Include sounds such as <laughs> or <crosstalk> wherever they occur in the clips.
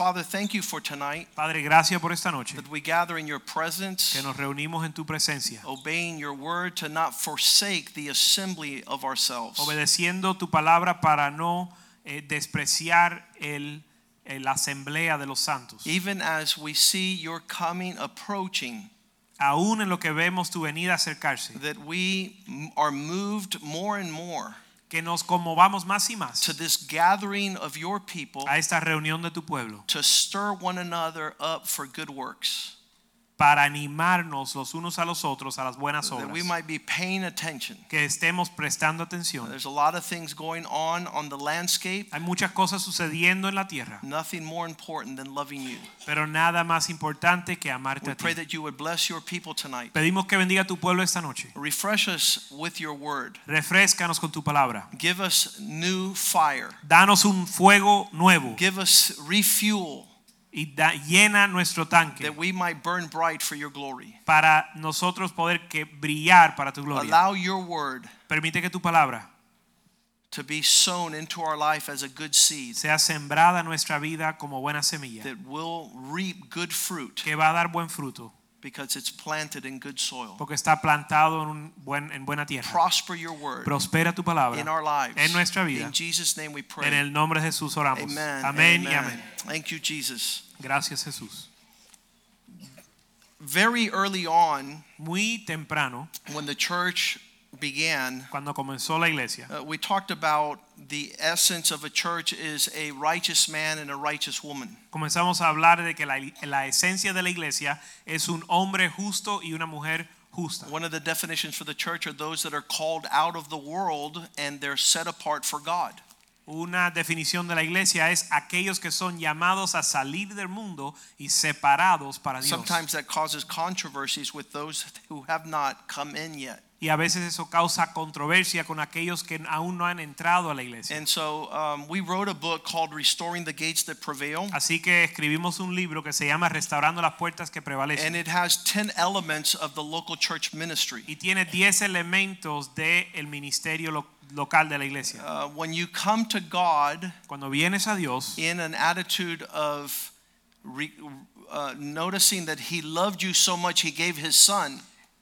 Father, thank you for tonight Padre, gracias por esta noche that we gather in your presence, que nos reunimos en tu presencia, obeying your word to not forsake the assembly of ourselves. obedeciendo tu palabra para no eh, despreciar el, la asamblea de los santos. Even as we see your coming approaching, Aún en lo que vemos tu venida acercarse, that we are moved more and more que nos conmovamos más y más to this gathering of your people a esta reunión de tu pueblo. to stir one another up for good works, para animarnos los unos a los otros a las buenas that obras, we might be paying attention. que estemos prestando atención. There's a lot of things going on on the landscape, Hay muchas cosas sucediendo en la tierra, nothing more important than loving you. pero nada más importante que amarte We a ti. pray that you would bless your people tonight. Pedimos que bendiga a tu pueblo esta noche. Refresh us with your word. Refrescanos con tu palabra. Give us new fire. Danos un fuego nuevo Give us refuel y da- llena nuestro tanque that we might burn bright for your glory. para nosotros poder que brillar para tu gloria. Allow your word Permite que tu palabra to be sown into our life as a good seed sea sembrada nuestra vida como buena semilla, that will reap good fruit que va a dar buen fruto because it's planted in good soil. porque está plantado en, un buen, en buena tierra. Prosper your word Prospera tu palabra. in our lives. en nuestra vida. In Jesus' name we pray. En el nombre de Jesús oramos. Amen. Amén y Amen. amén. Thank you, Jesus. Gracias Jesús. Very early on, Muy temprano, when the church began, cuando comenzó la iglesia, Uh, we talked about the essence of a church is a righteous man and a righteous woman. comenzamos a hablar de que la, la esencia de la iglesia es un hombre justo y una mujer justa. One of the definitions for the church are those that are called out of the world and they're set apart for God. Una definición de la iglesia es aquellos que son llamados a salir del mundo y separados para Dios. Sometimes that causes controversies with those who have not come in yet. Y a veces eso causa controversia con aquellos que aún no han entrado a la iglesia. And so um, we wrote a book called Restoring the Gates That Prevail. Así que escribimos un libro que se llama Restaurando las puertas que prevalecen. And it has 10 elements of the local church ministry. Y tiene 10 elementos del ministerio lo- local de la iglesia. Uh, when you come to God Cuando vienes a Dios in an attitude of re, uh, noticing that He loved you so much, He gave His Son.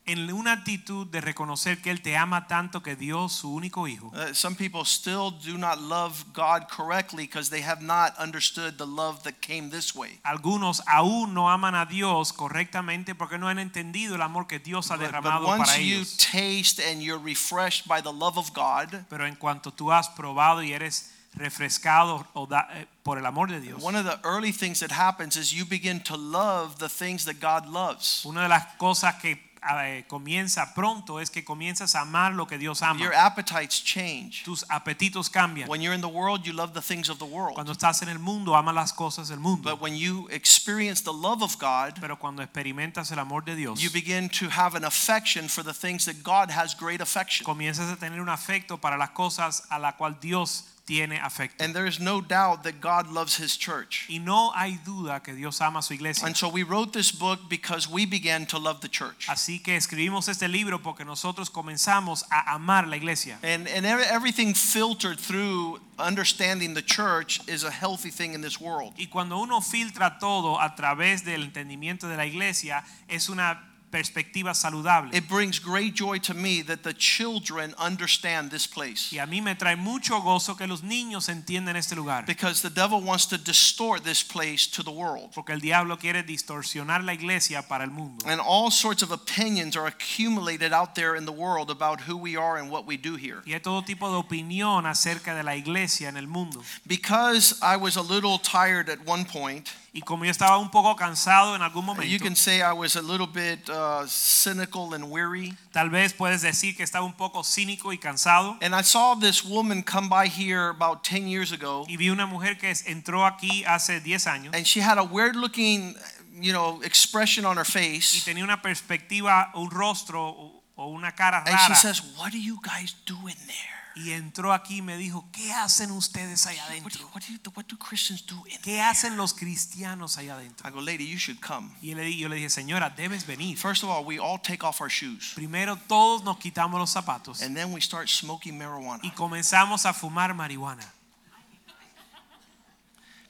En una actitud de reconocer que Él te ama tanto que dio su único hijo. Uh, some people still do not love God correctly because they have not understood the love that came this way. Algunos aún no aman a Dios correctamente porque no han entendido el amor que Dios ha derramado But, but derramado once para you taste and you're refreshed by the love of God, Pero en cuanto tú has probado y eres refrescado o da- eh, por el amor de Dios, one of the early things that happens is you begin to love the things that God loves. una de las cosas que eh, comienza pronto es que comienzas a amar lo que Dios ama. Your appetites change. Tus apetitos cambian. When you're in the world, you love the things of the world. Cuando estás en el mundo, amas las cosas del mundo. But when you experience the love of God, Pero cuando experimentas el amor de Dios, you begin to have an affection for the things that God has great affection. comienzas a tener un afecto para las cosas a la cual Dios tiene afecto. And there is no doubt that God loves his church. Y no hay duda que Dios ama su iglesia. And so we wrote this book because we began to love the church. Así que escribimos este libro porque nosotros comenzamos a amar la iglesia. And, and everything filtered through understanding the church is a healthy thing in this world. Y cuando uno filtra todo a través del entendimiento de la iglesia, es una perspectiva saludable. It brings great joy to me that the children understand this place. Y a mí me trae mucho gozo que los niños entiendan este lugar. Because the devil wants to distort this place to the world. Porque el diablo quiere distorsionar la iglesia para el mundo. And all sorts of opinions are accumulated out there in the world about who we are and what we do here. Y hay todo tipo de opinión acerca de la iglesia en el mundo. Because I was a little tired at one point, Y como yo estaba un poco cansado en algún you can say I was a little bit uh, cynical and weary. tal vez puedes decir que estaba un poco cínico y cansado. And I saw this woman come by here about 10 years ago, Y vi una mujer que entró aquí hace 10 años and she had a weird looking you know, expression on her face. y tenía una perspectiva, un rostro o una cara rara. And she says, What are you guys doing there? Y entró aquí y me dijo, ¿qué hacen ustedes allá adentro? you, what, do you, what do Christians do in ¿Qué hacen los cristianos allá adentro? I go, Lady, you should come. Y le yo le dije, señora, debes venir. First of all, we all take off our shoes. Primero todos nos quitamos los zapatos And then we start smoking marijuana. y comenzamos a fumar marihuana.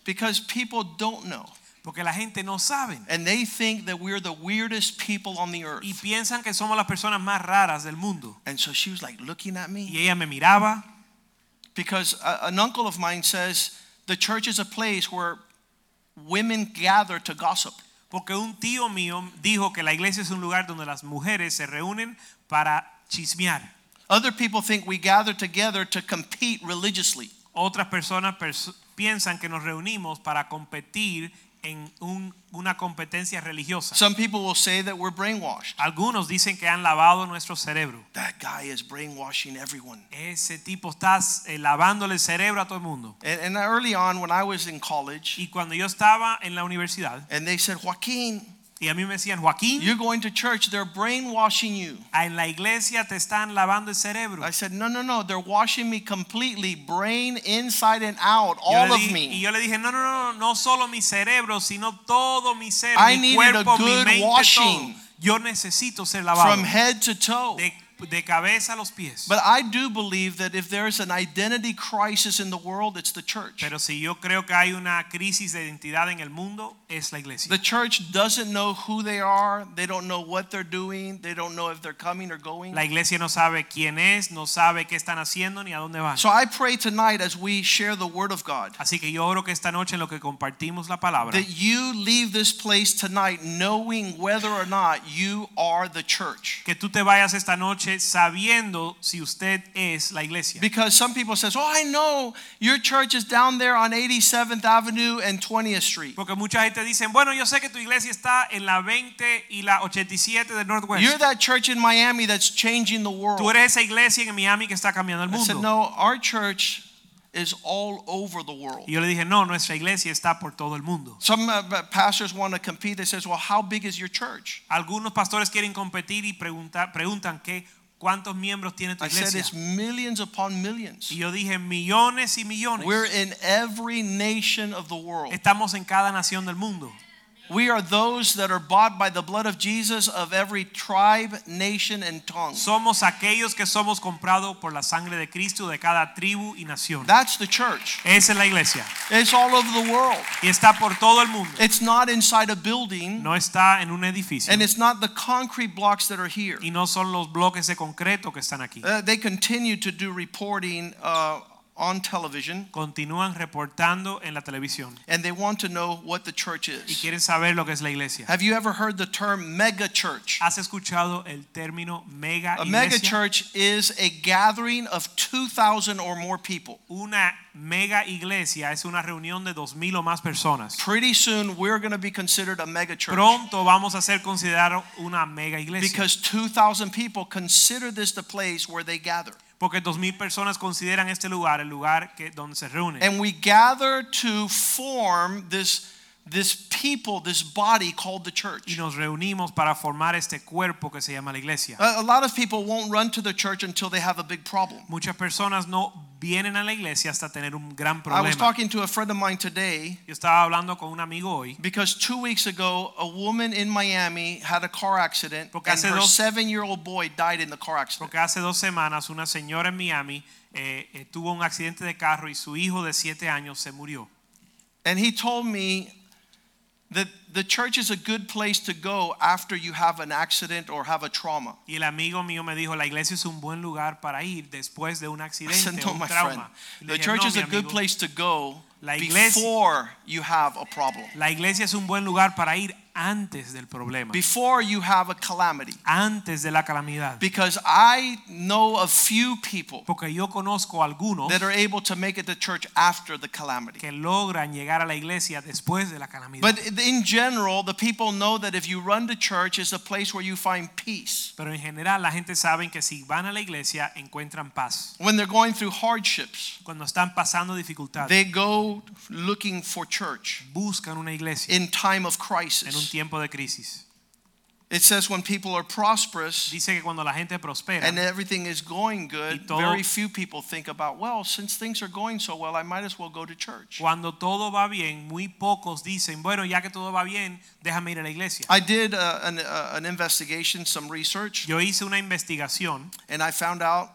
Because people don't know. Porque la gente no sabe. And they think that we're the weirdest people on the earth. Y piensan que somos las personas más raras del mundo. And so she was like looking at me. Y ella me miraba Because a- an uncle of mine says the church is a place where women gather to gossip. porque un tío mío dijo que la iglesia es un lugar donde las mujeres se reúnen para chismear. Other people think we gather together to compete religiously. Otras personas pers- piensan que nos reunimos para competir en un- una competencia religiosa. Some people will say that we're brainwashed. Algunos dicen que han lavado nuestro cerebro. That guy is brainwashing everyone. Ese tipo está eh, lavándole el cerebro a todo el mundo. And, and early on, when I was in college, Y cuando yo estaba en la universidad and they said, Joaquin, y a mí me decían, Joaquín, you're going to church, they're brainwashing you. en la iglesia te están lavando el cerebro. I said, no, no, no, they're washing me completely, brain inside and out, Yo all of dije- y me. yo le dije, no, no, no, no solo mi cerebro, sino todo mi ser, I mi needed a cuerpo, mi good mente, washing. todo. Yo necesito ser lavado From head to toe. de, de cabeza a los pies. But I do believe that if there's an identity crisis in the world, it's the church. Pero si yo creo que hay una crisis de identidad en el mundo, es la iglesia. The church doesn't know who they are, they don't know what they're doing, they don't know if they're coming or going. La iglesia no sabe quién es, no sabe qué están haciendo ni a dónde van. So I pray tonight as we share the word of God Así que yo oro que esta noche en lo que compartimos la palabra, that you leave this place tonight knowing whether or not you are the church. que tú te vayas esta noche sabiendo si usted es la iglesia. Because some people says, "Oh, I know your church is down there on 87th Avenue and 20th Street." Porque mucha gente dice, bueno, yo sé que tu iglesia está en la 20 y la 87 del Northwest. You're that church in Miami that's changing the world. Tú eres esa iglesia en Miami que está cambiando el I said, "No, our church is all over the world." Y yo le dije, no, nuestra iglesia está por todo el mundo. Some uh, pastors want to compete. They says, "Well, how big is your church?" Algunos pastores quieren competir y preguntar, preguntan que cuántos miembros tiene tu I said, "It's millions upon millions." Y yo dije, millones y millones. We're in every nation of the world. Estamos en cada nación del mundo. We are those that are bought by the blood of Jesus of every tribe, nation, and tongue. Somos aquellos que somos comprados por la sangre de Cristo de cada tribu y nación. That's the church. Esa es la iglesia. It's all over the world. Y está por todo el mundo. It's not inside a building, No está en un edificio. and it's not the concrete blocks that are here. Y no son los bloques de concreto que están aquí. Uh, they continue to do reporting uh, on television, Continúan reportando en la televisión. and they want to know what the church is. Y quieren saber lo que es la iglesia. Have you ever heard the term mega church? ¿Has escuchado el término mega iglesia? A mega church is a gathering of 2,000 or more people. Una mega iglesia es una reunión de dos mil o más personas. Pretty soon, we're going to be considered a mega church. Pronto vamos a ser considerado una mega iglesia. Because 2,000 people consider this the place where they gather. Porque dos mil personas consideran este lugar el lugar que, donde se reúnen. And we gather to form this, this people, this body called the y church. nos reunimos para formar este cuerpo que se llama la iglesia. A, a lot of people won't run to the church until they have a big problem. Muchas personas no vienen a la iglesia hasta tener un gran problema. I was talking to a friend of mine today Yo estaba hablando con un amigo hoy because two weeks ago, a woman in Miami had a car accident, Porque and her dos- seven year old boy died in the car accident. porque hace dos semanas una señora en Miami eh, eh, tuvo un accidente de carro y su hijo de siete años se murió. And he told me that the church is a good place to go after you have an accident or have a trauma. Y el amigo mío me dijo, la iglesia es un buen lugar para ir después de un said, accidente no, o un my friend. trauma. Y The dije, church "No, is a good place to go La iglesia- before you have a problem, La iglesia es un buen lugar para ir antes del problema, before you have a calamity. antes de la calamidad. Because I know of few people Porque yo conozco algunos that are able to make it to church after the calamity. que logran llegar a la iglesia después de la calamidad. But in general, the people know that if you run to church, it's a place where you find peace. Pero en general la gente sabe que si van a la iglesia encuentran paz. When they're going through hardships, Cuando están pasando dificultades, they go looking for church buscan una iglesia in time of en tiempo de crisis. It says when people are prosperous Dice que cuando la gente prospera and everything is going good, todo- very few people think about, well, since things are going so well, I might as well go to church. Cuando todo va bien, muy pocos dicen, bueno, ya que todo va bien, déjame ir a la iglesia. I did uh, an, uh, an investigation, some research, Yo hice una investigación and I found out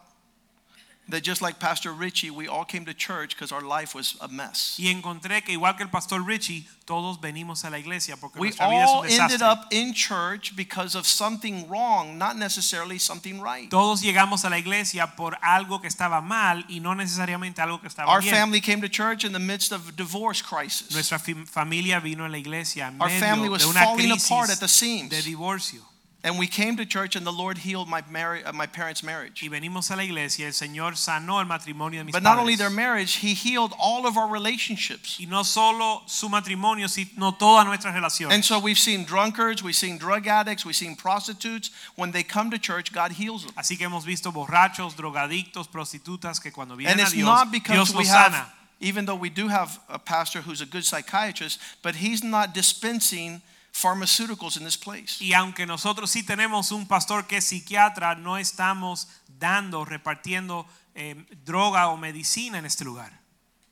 that just like Pastor Richie, we all came to church because our life was a mess. y encontré que igual que el pastor Richie, todos venimos a la iglesia porque We nuestra vida es all un ended up in church because of something wrong, not necessarily something right. Todos llegamos a la iglesia por algo que estaba mal y no necesariamente algo que estaba Our bien. family came to church in the midst of a divorce crisis. Nuestra familia vino a la iglesia en Our family medio was de una falling apart at crisis the seams. de divorcio. And we came to church and the Lord healed my, marri- uh, my parents' marriage. Y venimos a la iglesia, el Señor sanó el matrimonio de mis But not only their marriage, He healed all of our relationships. y no solo su matrimonio, sino todas nuestras relaciones. And so we've seen drunkards, we've seen drug addicts, we've seen prostitutes. When they come to church, God heals them. Así que hemos visto borrachos, drogadictos, prostitutas que cuando And vienen a it's Dios, not because Dios we los have, even though we do have a pastor who's a good psychiatrist, but he's not dispensing pharmaceuticals in this place. Y aunque nosotros sí tenemos un pastor que es psiquiatra, no estamos dando, repartiendo eh, droga o medicina en este lugar.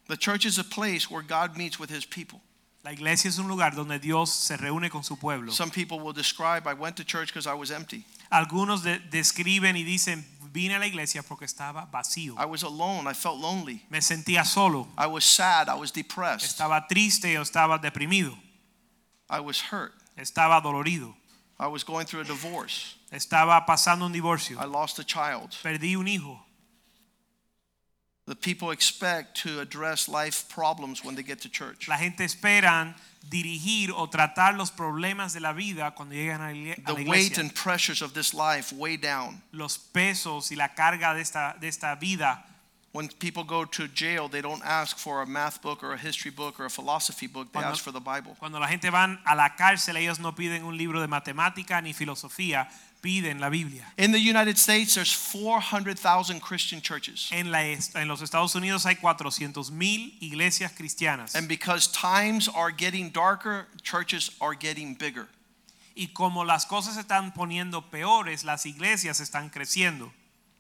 The church is a place where God meets with his people. La iglesia es un lugar donde Dios se reúne con su pueblo. Some people will describe, I went to church because I was empty. Algunos de- describen y dicen, vine a la iglesia porque estaba vacío. I was alone. I felt lonely. Me sentía solo, I was sad. I was depressed. estaba triste o estaba deprimido, I was hurt. estaba dolorido, I was going through a divorce. estaba pasando un divorcio, I lost a child. perdí un hijo. The people expect to address life problems when they get to church. La gente espera dirigir o tratar los problemas de la vida cuando llegan a la igle- a la The weight and pressures of this life weigh down. Los pesos y la carga de esta, de esta vida. When people go to jail, they don't ask for a math book or a history book or a philosophy book. They Cuando- ask for the Bible. Cuando la gente van a la cárcel, ellos no piden un libro de matemática ni filosofía, piden la Biblia. In the United States, there's 400,000 Christian churches. En, la, en los Estados Unidos hay 400 mil iglesias cristianas. And because times are getting darker, churches are getting bigger. Y como las cosas se están poniendo peores, las iglesias están creciendo.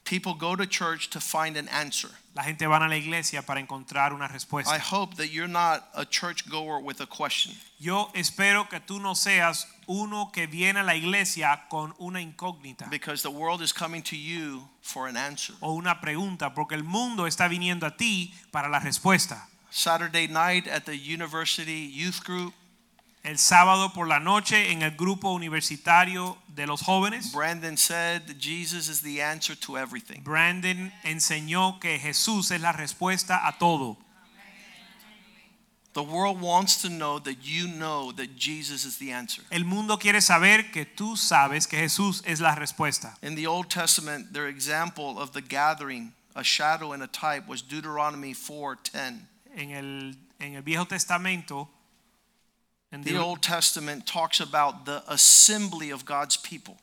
People go to church to find an answer. La gente va a la iglesia para encontrar una respuesta. I hope that you're not a church goer with a question. Yo espero que tú no seas uno que viene a la iglesia con una incógnita Because the world is coming to you for an answer. o una pregunta, porque el mundo está viniendo a ti para la respuesta. Saturday night at the university youth group, El sábado por la noche en el grupo universitario de los jóvenes, Brandon said Jesus is the answer to everything. Brandon enseñó que Jesús es la respuesta a todo. The world wants to know that you know that Jesus is the answer. El mundo quiere saber que tú sabes que Jesús es la respuesta. In the Old Testament, their example of the gathering, a shadow and a type, was Deuteronomy 4:10. En el, en el Viejo Testamento, en The Old Testament talks about the assembly of God's people.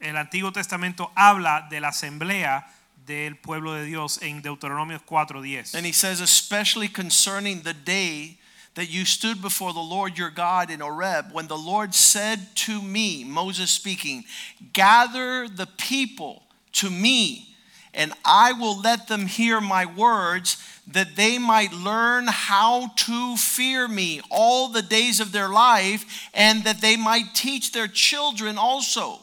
el Antiguo Testamento habla de la asamblea del pueblo de Dios en Deuteronomio 4:10. And he says, especially concerning the day that you stood before the Lord your God in Horeb, when the Lord said to me, Moses speaking, Gather the people to me, and I will let them hear my words, that they might learn how to fear me all the days of their life, and that they might teach their children also.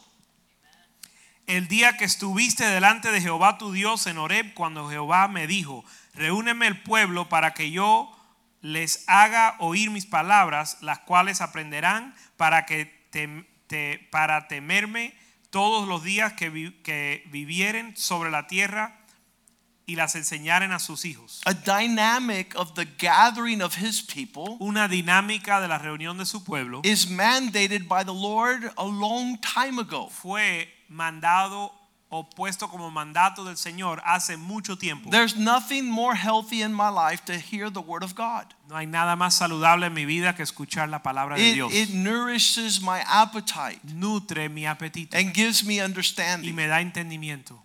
El día que estuviste delante de Jehová tu Dios en Horeb, cuando Jehová me dijo, reúneme el pueblo para que yo les haga oír mis palabras, las cuales aprenderán para que tem- te- para temerme todos los días que, vi- que vivieren sobre la tierra y las enseñaren a sus hijos. A dynamic of the gathering of his people Una dinámica de la reunión de su pueblo is mandated by the Lord a long time ago. fue mandado o puesto como mandato del Señor hace mucho tiempo. There's nothing more healthy in my life to hear the word of God. No hay nada más saludable en mi vida que escuchar la palabra de It, Dios. it nourishes my appetite Nutre mi apetito and gives me y understanding. me da entendimiento.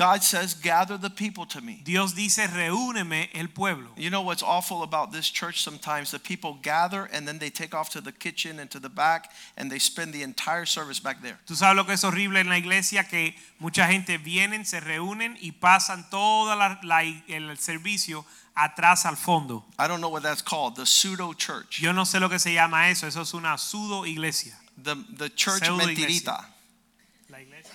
God says, gather the people to me. Dios dice, reúneme el pueblo. You know what's awful about this church sometimes? The people gather and then they take off to the kitchen and to the back and they spend the entire service back there. Tú sabes lo que es horrible en la iglesia que mucha gente vienen, se reúnen y pasan todo la, la- el servicio atrás al fondo. I don't know what that's called, the pseudo church. Yo no sé lo que se llama eso, eso es una pseudo iglesia. The, the church Pseudo mentirita. La iglesia,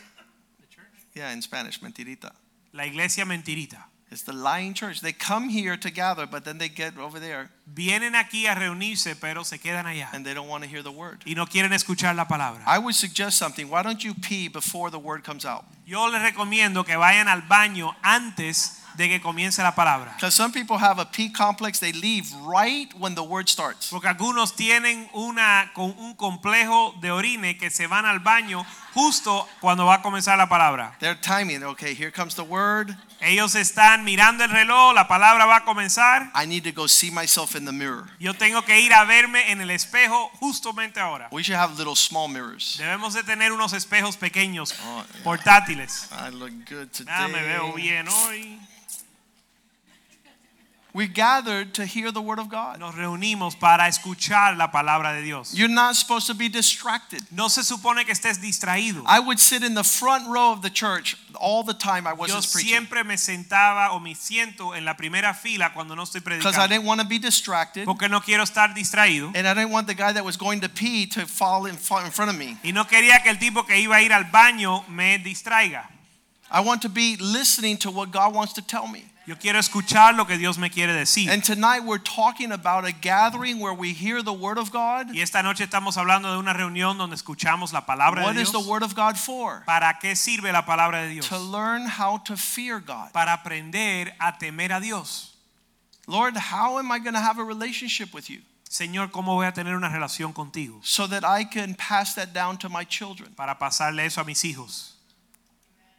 Yeah, in Spanish, mentirita. la iglesia mentirita. It's the lying church. They come here to gather, but then they get over there Vienen aquí a reunirse, pero se quedan allá and they don't want to hear the word. y no quieren escuchar la palabra. I would suggest something. Why don't you pee before the word comes out? Yo les recomiendo que vayan al baño antes de que comience la palabra. Because some people have a pee complex. They leave right when the word starts. Porque algunos tienen una, con un complejo de orine que se van al baño justo cuando va a comenzar la palabra. They're timing. Okay, here comes the word. Ellos están mirando el reloj, la palabra va a comenzar. I need to go see myself in the mirror. Yo tengo que ir a verme en el espejo justamente ahora. We should have little small mirrors. Debemos de tener unos espejos pequeños, Oh, yeah. portátiles. I look good Ah, me veo today. bien hoy. We gathered to hear the word of God. Nos reunimos para escuchar la palabra de Dios. You're not supposed to be distracted. No se supone que estés distraído. I would sit in the front row of the church all the time I wasn't preaching siempre me sentaba o me siento en la primera fila cuando no estoy predicando. because I didn't want to be distracted Porque no quiero estar distraído. and I didn't want the guy that was going to pee to fall in, fall in front of me. Y no quería que el tipo que iba a ir al baño me distraiga. I want to be listening to what God wants to tell me. Yo quiero escuchar lo que Dios me quiere decir. And tonight we're talking about a gathering where we hear the word of God. Y esta noche estamos hablando de una reunión donde escuchamos la palabra What de is the word of God for? ¿Para qué sirve la palabra de Dios? To learn how to fear God. Para aprender a temer a Dios. Lord, how am I going to have a relationship with you Señor, ¿cómo voy a tener una relación contigo? so that I can pass that down to my children? Para pasarle eso a mis hijos.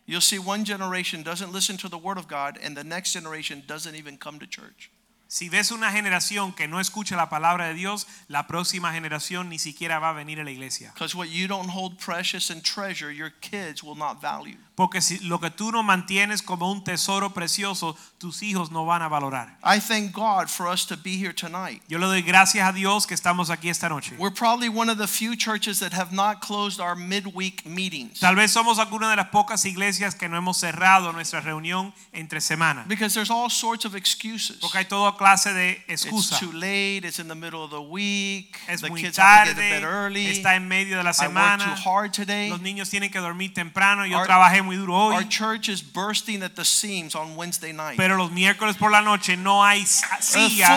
You'll see one generation doesn't listen to the word of God and the next generation doesn't even come to church. Si ves una generación que no escucha la palabra de Dios, la próxima generación ni siquiera va a venir a la iglesia. Because what you don't hold precious and treasure, your kids will not value. Porque si lo que tú no mantienes como un tesoro precioso, tus hijos no van a valorar. I thank God for us to be here tonight. Yo le doy gracias a Dios que estamos aquí esta noche. We're probably one of the few churches that have not closed our midweek meetings. Tal vez somos alguna de las pocas iglesias que no hemos cerrado nuestra reunión entre semana. Because there's all sorts of excuses. Porque hay toda clase de It's excusa. too late, it's in the middle of the week, Es the muy kids have to get to tarde, bed early. está en medio de la I worked too semana. hard today. Los niños tienen que dormir temprano. Yo trabajé muy duro Our church is bursting at the seams on Wednesday night. Pero los miércoles por la noche no hay silla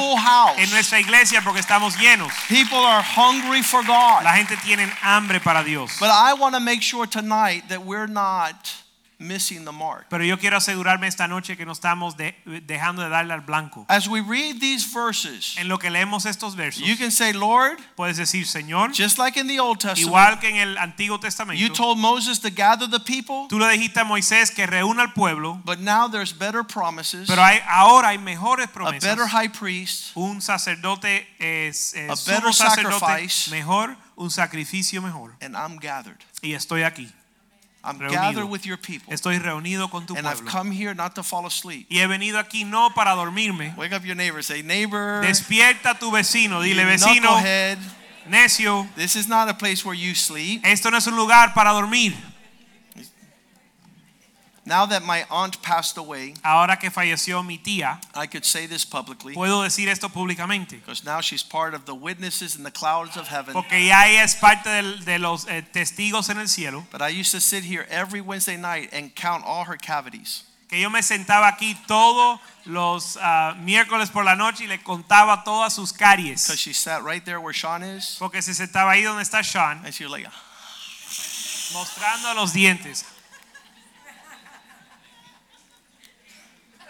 en nuestra iglesia porque estamos llenos. People are hungry for God. La gente tiene hambre para Dios. But I want to make sure tonight that we're not missing the mark. Pero yo quiero asegurarme esta noche que no estamos de- dejando de darle al blanco. As we read these verses, En lo que leemos estos versos, you can say, Lord, puedes decir, Señor, just like in the Old Testament, igual que en el Antiguo Testamento, you told Moses to gather the people, tú le dijiste a Moisés que reúna al pueblo, but now there's better promises, pero hay, ahora hay mejores promesas. a better high priest, un sacerdote es, eh, A better sacerdote sacrifice. mejor, un sacrificio mejor. and I'm gathered. Y estoy aquí, I'm gathered with your people. estoy reunido con tu And I've come here not to fall asleep. Y he venido aquí no para dormirme. Wake up your neighbor. Say, neighbor, Despierta tu vecino, dile vecino, necio, this is not a place where you sleep. esto no es un lugar para dormir. Now that my aunt passed away, Ahora que falleció mi tía, I could say this publicly puedo decir esto públicamente. because now she's part of the witnesses in the clouds of heaven. Porque ya ella es parte del- de los eh, testigos en el cielo. But I used to sit here every Wednesday night and count all her cavities. Que yo me sentaba aquí todos los ah, miércoles por la noche y le contaba todas sus caries. Because she sat right there where Sean is. Porque se sentaba ahí donde está Sean, And she was like, mostrando los dientes.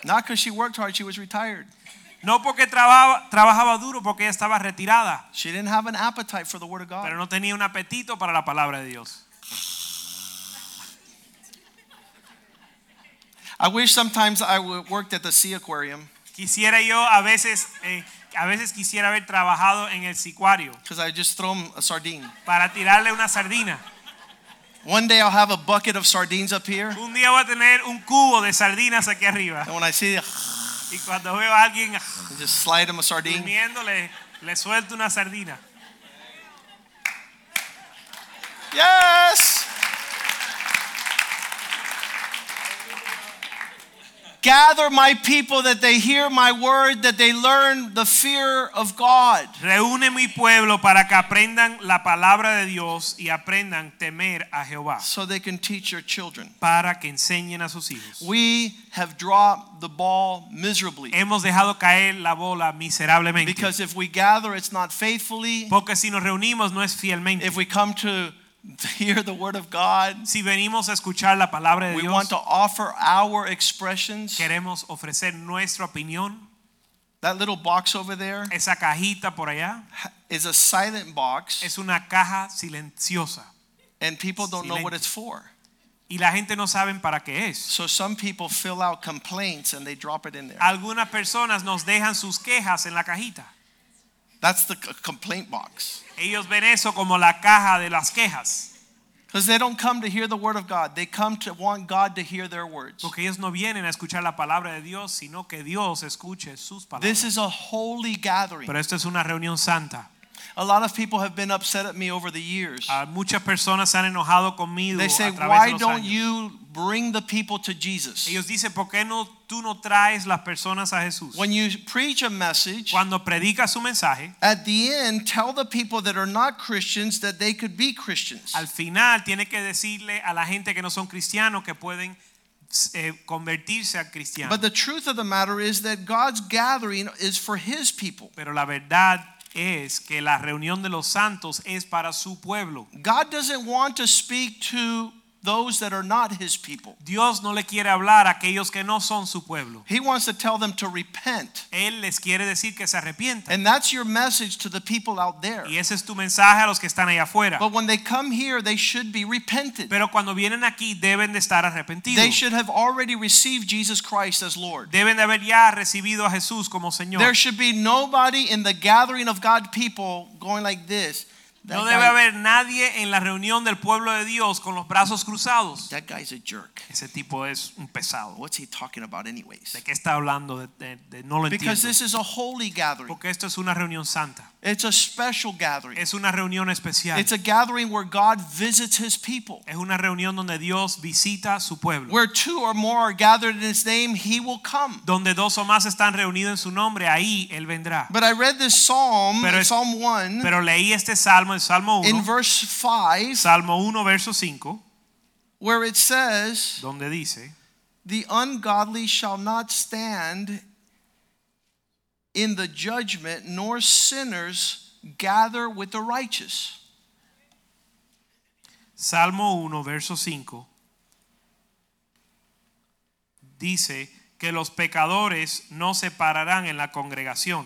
Not because she worked hard, she was retired. No porque trabajaba, trabajaba duro, porque ella estaba retirada, She didn't have an appetite for the Word of God. pero no tenía un apetito para la palabra de Dios. I wish sometimes I worked at the Sea Aquarium Quisiera yo a veces, eh, a veces quisiera haber trabajado en el sicuario because I just throw a sardine. para tirarle una sardina. One day I'll have a bucket of sardines up here. Un día voy a tener un cubo de sardinas aquí arriba. And when I see, Y cuando veo a alguien just slide them a sardine. le, le suelto una sardina. Yes. Gather my people that they hear my word, that they learn the fear of God. Reúne mi pueblo para que aprendan la palabra de Dios y aprendan temer a Jehová. So they can teach your children. Para que enseñen a sus hijos. We have dropped the ball miserably. Hemos dejado caer la bola miserablemente. Because if we gather, it's not faithfully. Porque si nos reunimos no es fielmente. If we come to hear the word of God, Si venimos a escuchar la palabra de we Dios, want to offer our expressions. queremos ofrecer nuestra opinión. That little box over there Esa cajita por allá is a silent box, es una caja silenciosa and people don't know what Silente. it's for. y la gente no sabe para qué es. So some people fill out complaints and they drop it in there. Algunas personas nos dejan sus quejas en la cajita. That's the complaint box. Ellos ven eso como la caja de las quejas, Because they don't come to hear the word of God. They come to want God to hear their words. porque ellos no vienen a escuchar la palabra de Dios, sino que Dios escuche sus This is a holy gathering. Pero esto es una reunión santa. A lot of people have been upset at me over the years. Ah, muchas personas se han enojado conmigo They say, a través why de los don't años. you bring the people to Jesus? Ellos dicen, ¿por qué no tú no traes las personas a Jesús? When you preach a message, Cuando predica su mensaje, at the end, tell the people that are not Christians that they could be Christians. al final tiene que decirle a la gente que no son cristianos que pueden eh, convertirse a cristianos. But the truth of the matter is that God's gathering is for his people. Pero la verdad es que la reunión de los santos es para su pueblo. God doesn't want to speak to those that are not his people. Dios no le quiere hablar a aquellos que no son su pueblo. He wants to tell them to repent. Él les quiere decir que se arrepientan. And that's your message to the people out there. Y ese es tu mensaje a los que están allá afuera. But when they come here, they should be repented. Pero cuando vienen aquí deben de estar They should have already received Jesus Christ as Lord. Deben de haber ya recibido a Jesús como Señor. There should be nobody in the gathering of God people going like this. No debe haber nadie en la reunión del pueblo de Dios con los brazos cruzados. that guy's a jerk. Ese tipo es un pesado. What's he talking about, anyways? ¿De qué está hablando? De, de- de- no lo Because entiendo. this is a holy gathering. Porque esto es una reunión santa. It's a special gathering. Es una reunión especial. It's a gathering where God visits his people. Es una reunión donde Dios visita su pueblo. Where two or more are gathered in his name, he will come. Donde dos o más están reunidos en su nombre, ahí Él vendrá. But I read this psalm, Pero Psalm 1, Pero leí este salmo, el Salmo in verse 5, Salmo 1, verso 5, where it says, donde dice, The ungodly shall not stand in the judgment, nor sinners gather with the righteous. Salmo 1, verso 5, dice que los pecadores no se pararán en la congregación.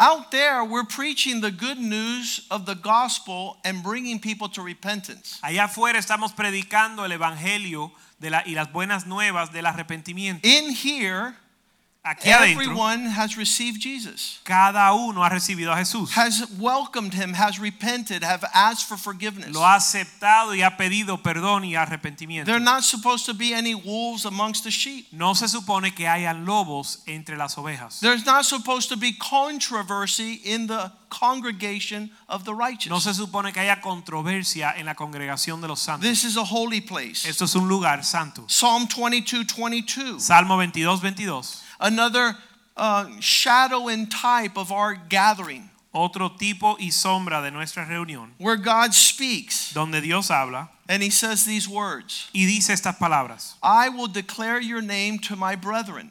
Out there, we're preaching the good news of the gospel and bringing people to repentance. Allá afuera estamos predicando el evangelio de la, y las buenas nuevas del arrepentimiento. In here, Aquí adentro, everyone has received Jesus, cada uno ha recibido a Jesús. has welcomed him, has repented, have asked for forgiveness. Lo ha aceptado y ha pedido perdón y arrepentimiento. There are not supposed to be any wolves amongst the sheep. No se supone que hayan lobos entre las ovejas. There's not supposed to be controversy in the congregation of the righteous. No se supone que haya controversia en la congregación de los santos. This is a holy place. Esto es un lugar santo. Psalm 22 22. Salmo 22, 22. Another uh, shadow and type of our gathering Otro tipo y sombra de nuestra reunión, where God speaks donde Dios habla and he says these words y dice estas palabras. I will declare your name to my brethren.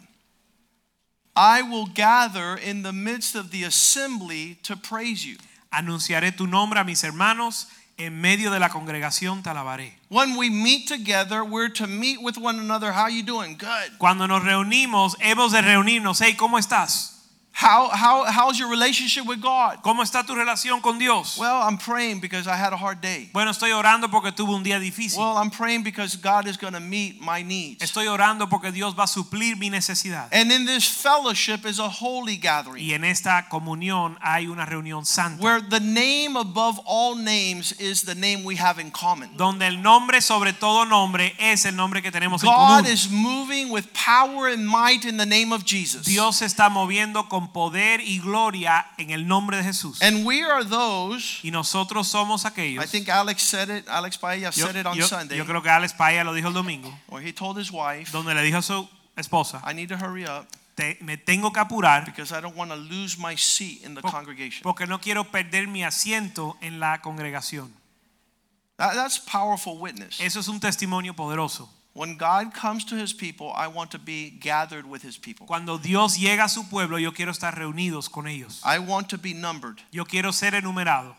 I will gather in the midst of the assembly to praise you. Anunciaré tu nombre a mis hermanos, en medio de la congregación te alabaré. When we meet together, we're to meet with one another. How you doing? Good. Cuando nos reunimos, hemos de reunirnos. Hey, ¿cómo estás? How, how, how's your relationship with God? ¿Cómo está tu relación con Dios? Well, I'm praying because I had a hard day. Bueno, estoy orando porque tuve un día difícil. Well, I'm praying because God is going to meet my needs. Estoy orando porque Dios va a suplir mi necesidad. And in this fellowship is a holy gathering Y en esta comunión hay una reunión santa. where the name above all names is the name we have in common. donde el nombre sobre todo nombre es el nombre que tenemos en God is moving with power and might in the name of Jesus. Dios está moviendo con poder y gloria en el nombre de Jesús. And we are those, Y nosotros somos aquellos. I think Alex said it, Alex Paella yo, said it on yo- Sunday, yo creo que Alex Paya lo dijo el domingo, where he told his wife, donde le dijo a su esposa, I need to hurry up "Te- me tengo que apurar because I don't want to lose my seat in the po- congregation. porque no quiero perder mi asiento en la congregación. That- that's powerful witness. Eso es un testimonio poderoso. When God comes to his people, I want to be gathered with his people. Cuando Dios llega a su pueblo, yo quiero estar reunidos con ellos. I want to be numbered Yo quiero ser enumerado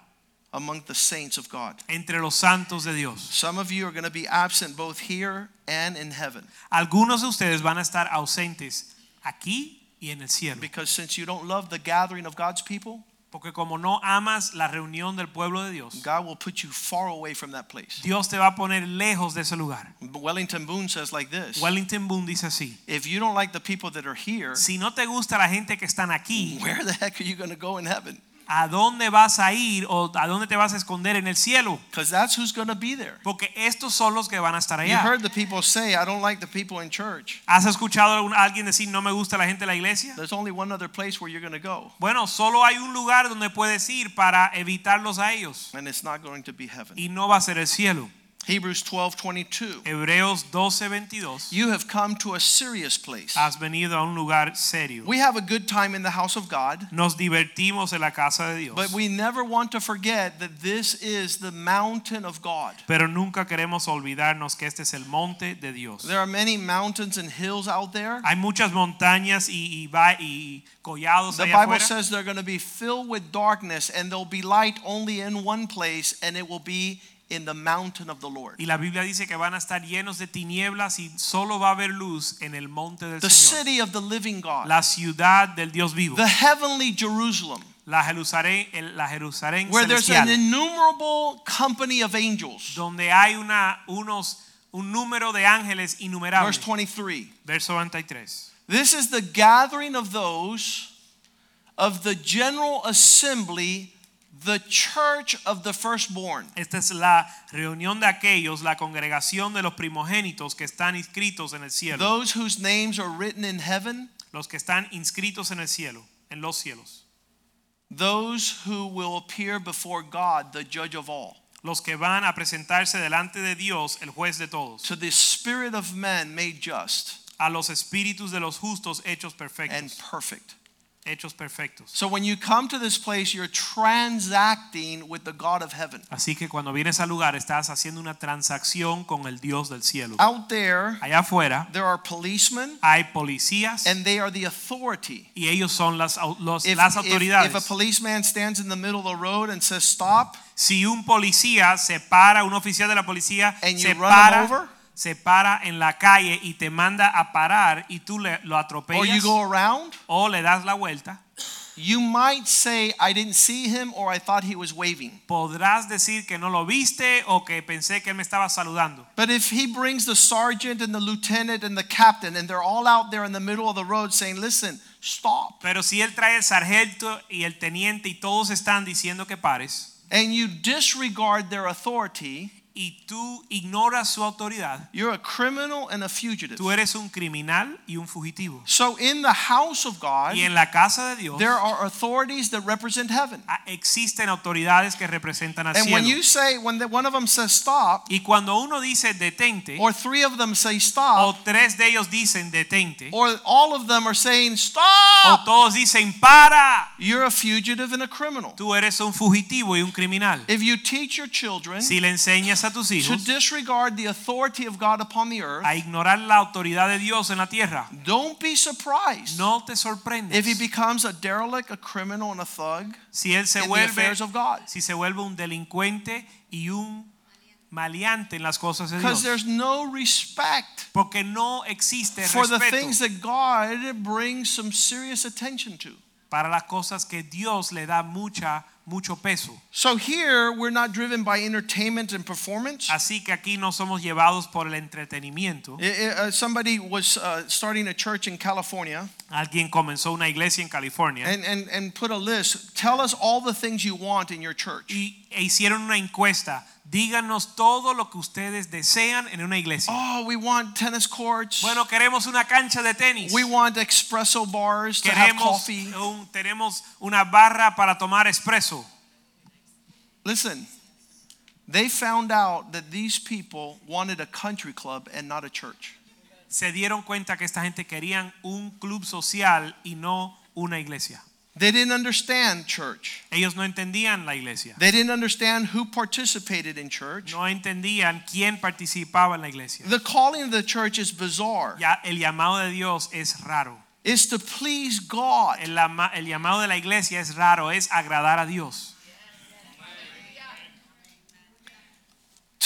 among the saints of God. entre los santos de Dios. Some of you are going to be absent both here and in heaven Algunos de ustedes van a estar ausentes aquí y en el cielo. because since you don't love the gathering of God's people, Porque como no amas la reunión del pueblo de Dios, God will put you far away from that place. Dios te va a poner lejos de ese lugar. Wellington Boone says like this Wellington Boone dice así: If you don't like the people that are here, Si no te gusta la gente que están aquí, where the heck are you going to go in heaven? ¿A dónde vas a ir o a dónde te vas a esconder en el cielo? Because that's who's going to be there. Porque estos son los que van a estar You allá. heard the people say, I don't like the people in church. ¿Has escuchado a alguien decir no me gusta la gente de la iglesia? There's only one other place where you're going to go, Bueno, solo hay un lugar donde puedes ir para evitarlos a ellos and it's not going to be heaven. y no va a ser el cielo. Hebrews 12 22. Hebreos 12:22. You have come to a serious place. Has venido a un lugar serio. We have a good time in the house of God, Nos divertimos en la casa de Dios. but we never want to forget that this is the mountain of God. Pero nunca queremos olvidarnos que este es el monte de Dios. There are many mountains and hills out there. Hay muchas montañas y, y, y collados The allá Bible afuera. says they're going to be filled with darkness and there'll be light only in one place, and it will be in the mountain of the Lord. Y la Biblia dice que van a estar llenos de tinieblas y solo va a haber luz en el monte del The Señor. city of the living God, La ciudad del Dios vivo. the heavenly Jerusalem, La Jerusalén, la Jerusalén where there's an innumerable company of angels. Donde hay una, unos, un número de ángeles innumerables. Verse 23. Verso 93. This is the gathering of those of the general assembly, the church of the firstborn. Esta es la reunión de aquellos, la congregación de los primogénitos que están inscritos en el cielo. Those whose names are written in heaven, Los que están inscritos en el cielo, en los cielos. those who will appear before God, the judge of all. Los que van a presentarse delante de Dios, el juez de todos. To the spirit of men made just A los espíritus de los justos hechos perfectos. and perfect. Hechos perfectos. So when you come to this place, you're transacting with the God of heaven. Así que cuando vienes al lugar estás haciendo una transacción con el Dios del cielo. Out there, Allá afuera there are policemen, hay policías and they are the authority. y ellos son las, los- If, las autoridades. if a policeman stands in the middle of the road and says stop, Si un policía se para, un oficial de la policía And se you run para, over? Se para en la calle y te manda a parar y tú le, lo or you go around, o le das la vuelta, you might say, I didn't see him or I thought he was waving. podrás decir que no lo viste o que pensé que él me estaba saludando. But if he brings the sergeant and the lieutenant and the captain and they're all out there in the middle of the road saying, listen, stop. Pero si él trae el sargento y el teniente y todos están diciendo que pares And you disregard their authority, y tú ignoras su autoridad, you're a criminal and a fugitive. tú eres un criminal y un fugitivo. So in the house of God, Y en la casa de Dios there are authorities that represent heaven. ah, existen autoridades que representan al And when cielo. you say, when the, one of them says stop, Y cuando uno dice detente, or three of them say o stop, tres de ellos dicen detente, or all of them are saying o stop, todos dicen para, you're a fugitive and a criminal. tú eres un fugitivo y un criminal. If you teach your children Si le enseñas a tus to disregard the authority of God upon the earth, a ignorar la autoridad de Dios en la tierra, don't be surprised no te sorprendas if he becomes a derelict, a criminal, and a thug si él se in the vuelve affairs of God. si se vuelve un delincuente y un maleante en las cosas de Because Dios. there's no respect Porque no existe for the things that God brings some serious attention to. Para las cosas que Dios le da mucha mucho peso. So here we're not driven by entertainment and performance. Así que aquí no somos llevados por el entretenimiento. I- I- uh, somebody was uh, starting a church in California Alguien comenzó una iglesia en California and, and, and put a list. Tell us all the things you want in your church. y e hicieron una encuesta. Díganos todo lo que ustedes desean en una iglesia. Oh, we want tennis courts. Bueno, queremos una cancha de tenis. We want espresso bars to have coffee. un- tenemos una barra para tomar espresso. Listen, they found out that these people wanted a country club and not a church. Se dieron cuenta que esta gente querían un club social y no una iglesia. They didn't understand church. Ellos no entendían la iglesia. They didn't understand who participated in church. No entendían quién participaba en la iglesia. The calling of the church is bizarre. Ya el llamado de Dios es raro. It's to please God. El, el llamado de la iglesia es raro, es agradar a Dios.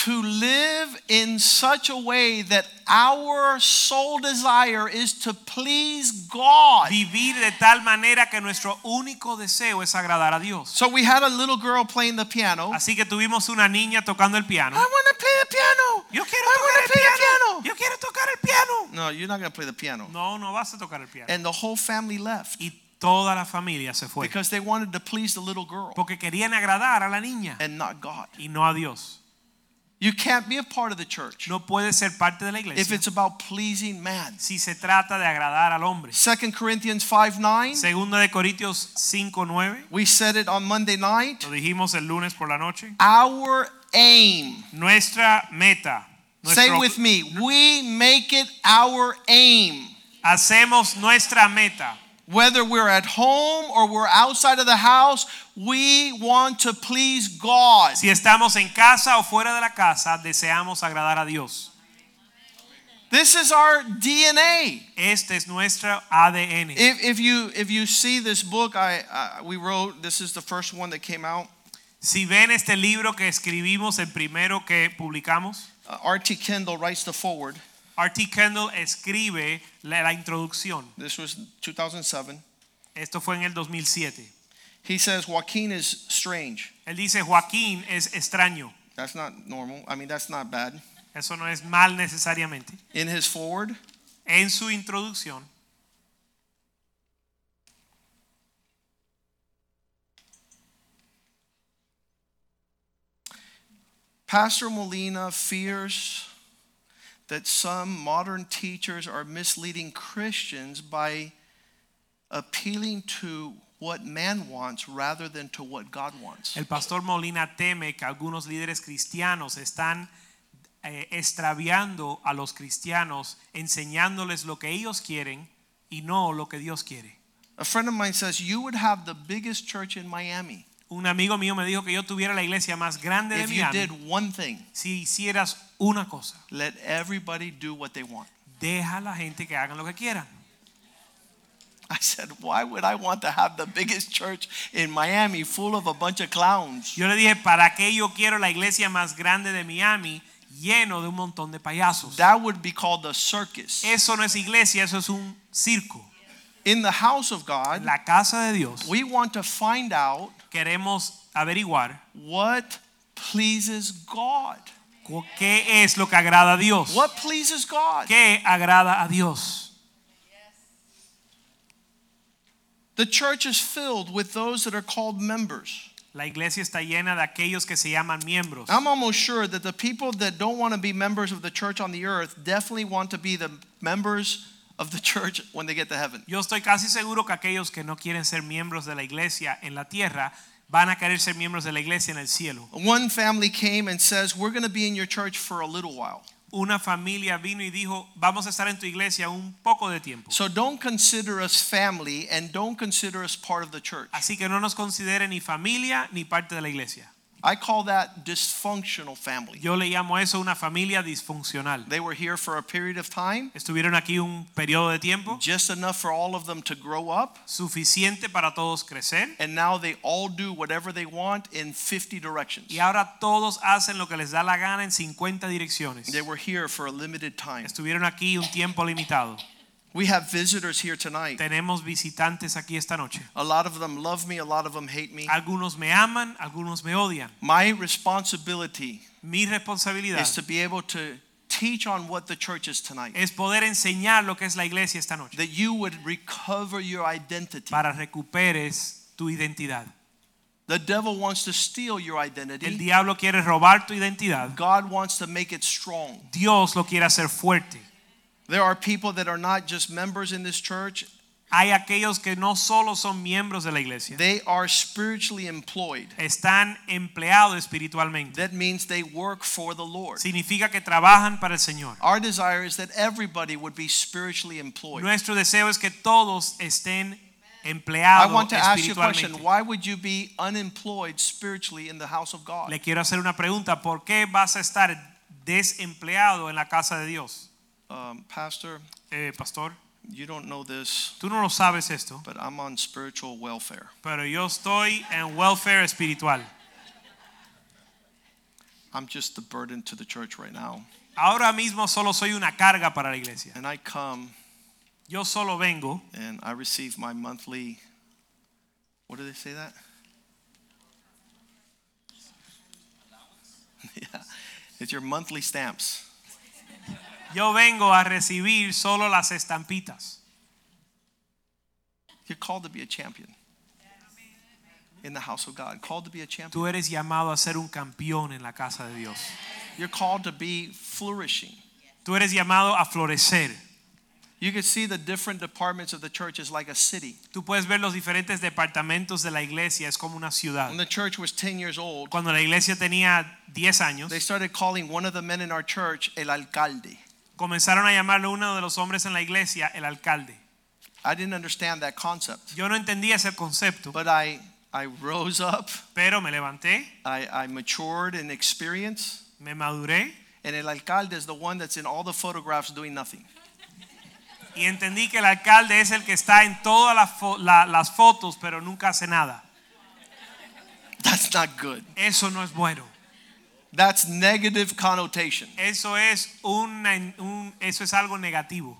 To live in such a way that our sole desire is to please God. Vivir de tal manera que nuestro único deseo es agradar a Dios. So we had a little girl playing the piano. Así que tuvimos una niña tocando el piano. I want to play the piano. Yo quiero I tocar el to play piano. piano. Yo quiero tocar el piano. No, you're not going to play the piano. No, no vas a tocar el piano. And the whole family left Y toda la familia se fue because they wanted to please the little girl porque querían agradar a la niña and not God. y no a Dios. You can't be a part of the church No puede ser parte de la iglesia. if it's about pleasing man. si se trata de agradar al hombre. 2 Corinthians 5 9. Segunda de Corintios 5:9, We said it on Monday night. lo dijimos el lunes por la noche. Our aim. Nuestra meta, Say nuestro- with me. We make it our aim. hacemos nuestra meta. Whether we're at home or we're outside of the house, we want to please God. Si estamos en casa o fuera de la casa, deseamos agradar a Dios. This is our DNA. Este es nuestro ADN. If, if you if you see this book I uh, we wrote, this is the first one that came out. Si ven este libro que escribimos, el primero que publicamos, Uh, R.T. Kendall writes the foreword. R.T. Kendall escribe la, la introducción. This was 2007. Esto fue en el 2007. He says Joaquin is strange. Él dice, Joaquín es extraño. That's not normal. I mean, that's not bad. Eso no es mal necesariamente. In his foreword, En su introducción, Pastor Molina fears that some modern teachers are misleading Christians by appealing to what man wants rather than to what God wants. el pastor Molina teme que algunos líderes cristianos están eh, extraviando a los cristianos, enseñándoles lo que ellos quieren y no lo que Dios quiere. A friend of mine says, You would have the biggest church in Miami Un amigo mío me dijo que yo tuviera la iglesia más grande de if you Miami did one thing si hicieras una cosa. let everybody do what they want. Deja a la gente que hagan lo que quieran. I said, Why would I want to have the biggest church in Miami full of a bunch of clowns? Yo le dije, ¿para qué yo quiero la iglesia más grande de Miami lleno de un montón de payasos? That would be called a circus. Eso no es iglesia, eso es un circo. In the house of God, la casa de Dios we want to find out queremos averiguar what pleases God. qué es lo que agrada a Dios. What pleases God? ¿Qué agrada a Dios? The church is filled with those that are called members. La iglesia está llena de aquellos que se llaman miembros. I'm almost sure that the people that don't want to be members of the church on the earth definitely want to be the members of the church when they get to heaven. Yo estoy casi seguro que aquellos que no quieren ser miembros de la iglesia en la tierra van a querer ser miembros de la iglesia en el cielo. One family came and says, We're going to be in your church for a little while. Una familia vino y dijo, vamos a estar en tu iglesia un poco de tiempo. So don't consider us family and don't consider us part of the church. Así que no nos considere ni familia ni parte de la iglesia. I call that dysfunctional family. Yo le llamo eso una familia disfuncional. They were here for a period of time, Estuvieron aquí un periodo de tiempo just enough for all of them to grow up, suficiente para todos crecer and now they all do whatever they want in 50 directions. y ahora todos hacen lo que les da la gana en 50 direcciones. They were here for a limited time. Estuvieron aquí un tiempo limitado. We have visitors here tonight. Tenemos visitantes aquí esta noche. A lot of them love me, a lot of them hate me. Algunos me aman, algunos me odian. My responsibility Mi responsabilidad is to be able to teach on what the church is tonight. es poder enseñar lo que es la iglesia esta noche That you would recover your identity. para recuperes tu identidad. The devil wants to steal your identity. El diablo quiere robar tu identidad. God wants to make it strong. Dios lo quiere hacer fuerte. There are people that are not just members in this church, Hay aquellos que no solo son miembros de la iglesia, they are spiritually employed. están empleados espiritualmente. That means they work for the Lord. Significa que trabajan para el Señor. Our desire is that everybody would be spiritually employed. Nuestro deseo es que todos estén I want to ask you a question. Why would you be unemployed spiritually in the house of God? Le quiero hacer una pregunta. ¿Por qué vas a estar desempleado en la casa de Dios? Um, Pastor, Eh, pastor, you don't know this, tú no lo sabes esto, but I'm on spiritual welfare. pero yo estoy en welfare espiritual. I'm just the burden to the church right now. Ahora mismo solo soy una carga para la iglesia. And I come Yo solo vengo and I receive my monthly, what do they say that? <laughs> yeah, it's your monthly stamps. Yo vengo a recibir solo las estampitas. You're called to be a champion in the house of God, called to be a champion. Tú eres llamado a ser un campeón en la casa de Dios. You're called to be flourishing. Tú eres llamado a florecer. You can see the different departments of the church is like a city. Tú puedes ver los diferentes departamentos de la iglesia, es como una ciudad. When the church was 10 years old, Cuando la iglesia tenía 10 años, they started calling one of the men in our church el alcalde. Comenzaron a llamarlo uno de los hombres en la iglesia el alcalde. I didn't understand that concept, Yo no entendía ese concepto, but I, I rose up, pero me levanté, I, I matured in experience, me maduré and el alcalde is the one that's in all the photographs doing nothing. y entendí que el alcalde es el que está en todas las fo- la- las fotos, pero nunca hace nada. That's not good. Eso no es bueno. That's negative connotation. Eso es, una- un, eso es algo negativo.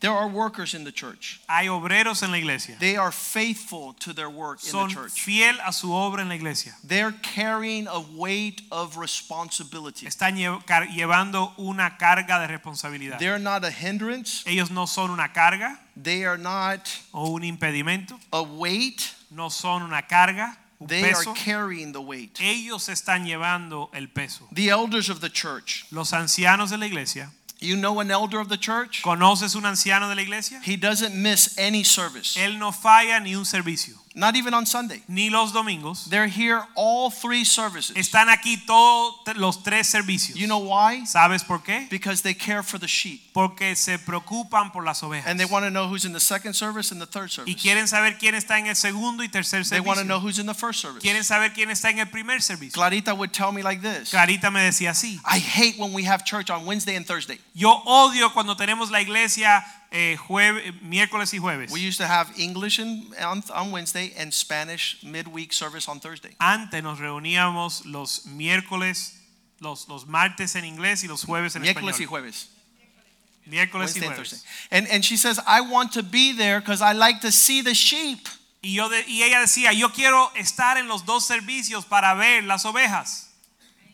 There are workers in the church. Hay obreros en la iglesia. They are faithful to their work in the Son church. fiel a su obra en la iglesia. They're carrying a weight of responsibility. Están llevando una carga de responsabilidad. They're not a hindrance. Ellos no son una carga They are not o un impedimento. a weight. No son una carga, They are carrying the weight. Ellos están llevando el peso. The elders of the church. Los ancianos de la iglesia. You know an elder of the church? ¿Conoces un anciano de la iglesia? He doesn't miss any service, Él no falla ni un servicio, not even on Sunday. ni los domingos. They're here all three services. Están aquí todos los tres servicios. You know why? ¿Sabes por qué? Because they care for the sheep. Porque se preocupan por las ovejas. And they want to know who's in the second service and the third service. Y quieren saber quién está en el segundo y tercer servicio. They want to know who's in the first service. Quieren saber quién está en el primer servicio. Clarita would tell me like this Clarita me decía así. I hate when we have church on Wednesday and Thursday. Yo odio cuando tenemos la iglesia eh, jueves, miércoles y jueves. We used to have English in, on, on Wednesday and Spanish midweek service on Thursday. Antes nos reuníamos los miércoles, los, los martes en inglés y los jueves en Miércoles y español. jueves. Miércoles y Wednesday and Thursday. jueves. And, and she says, I want to be there because I like to see the sheep. Y, yo de- y ella decía, yo quiero estar en los dos servicios para ver las ovejas.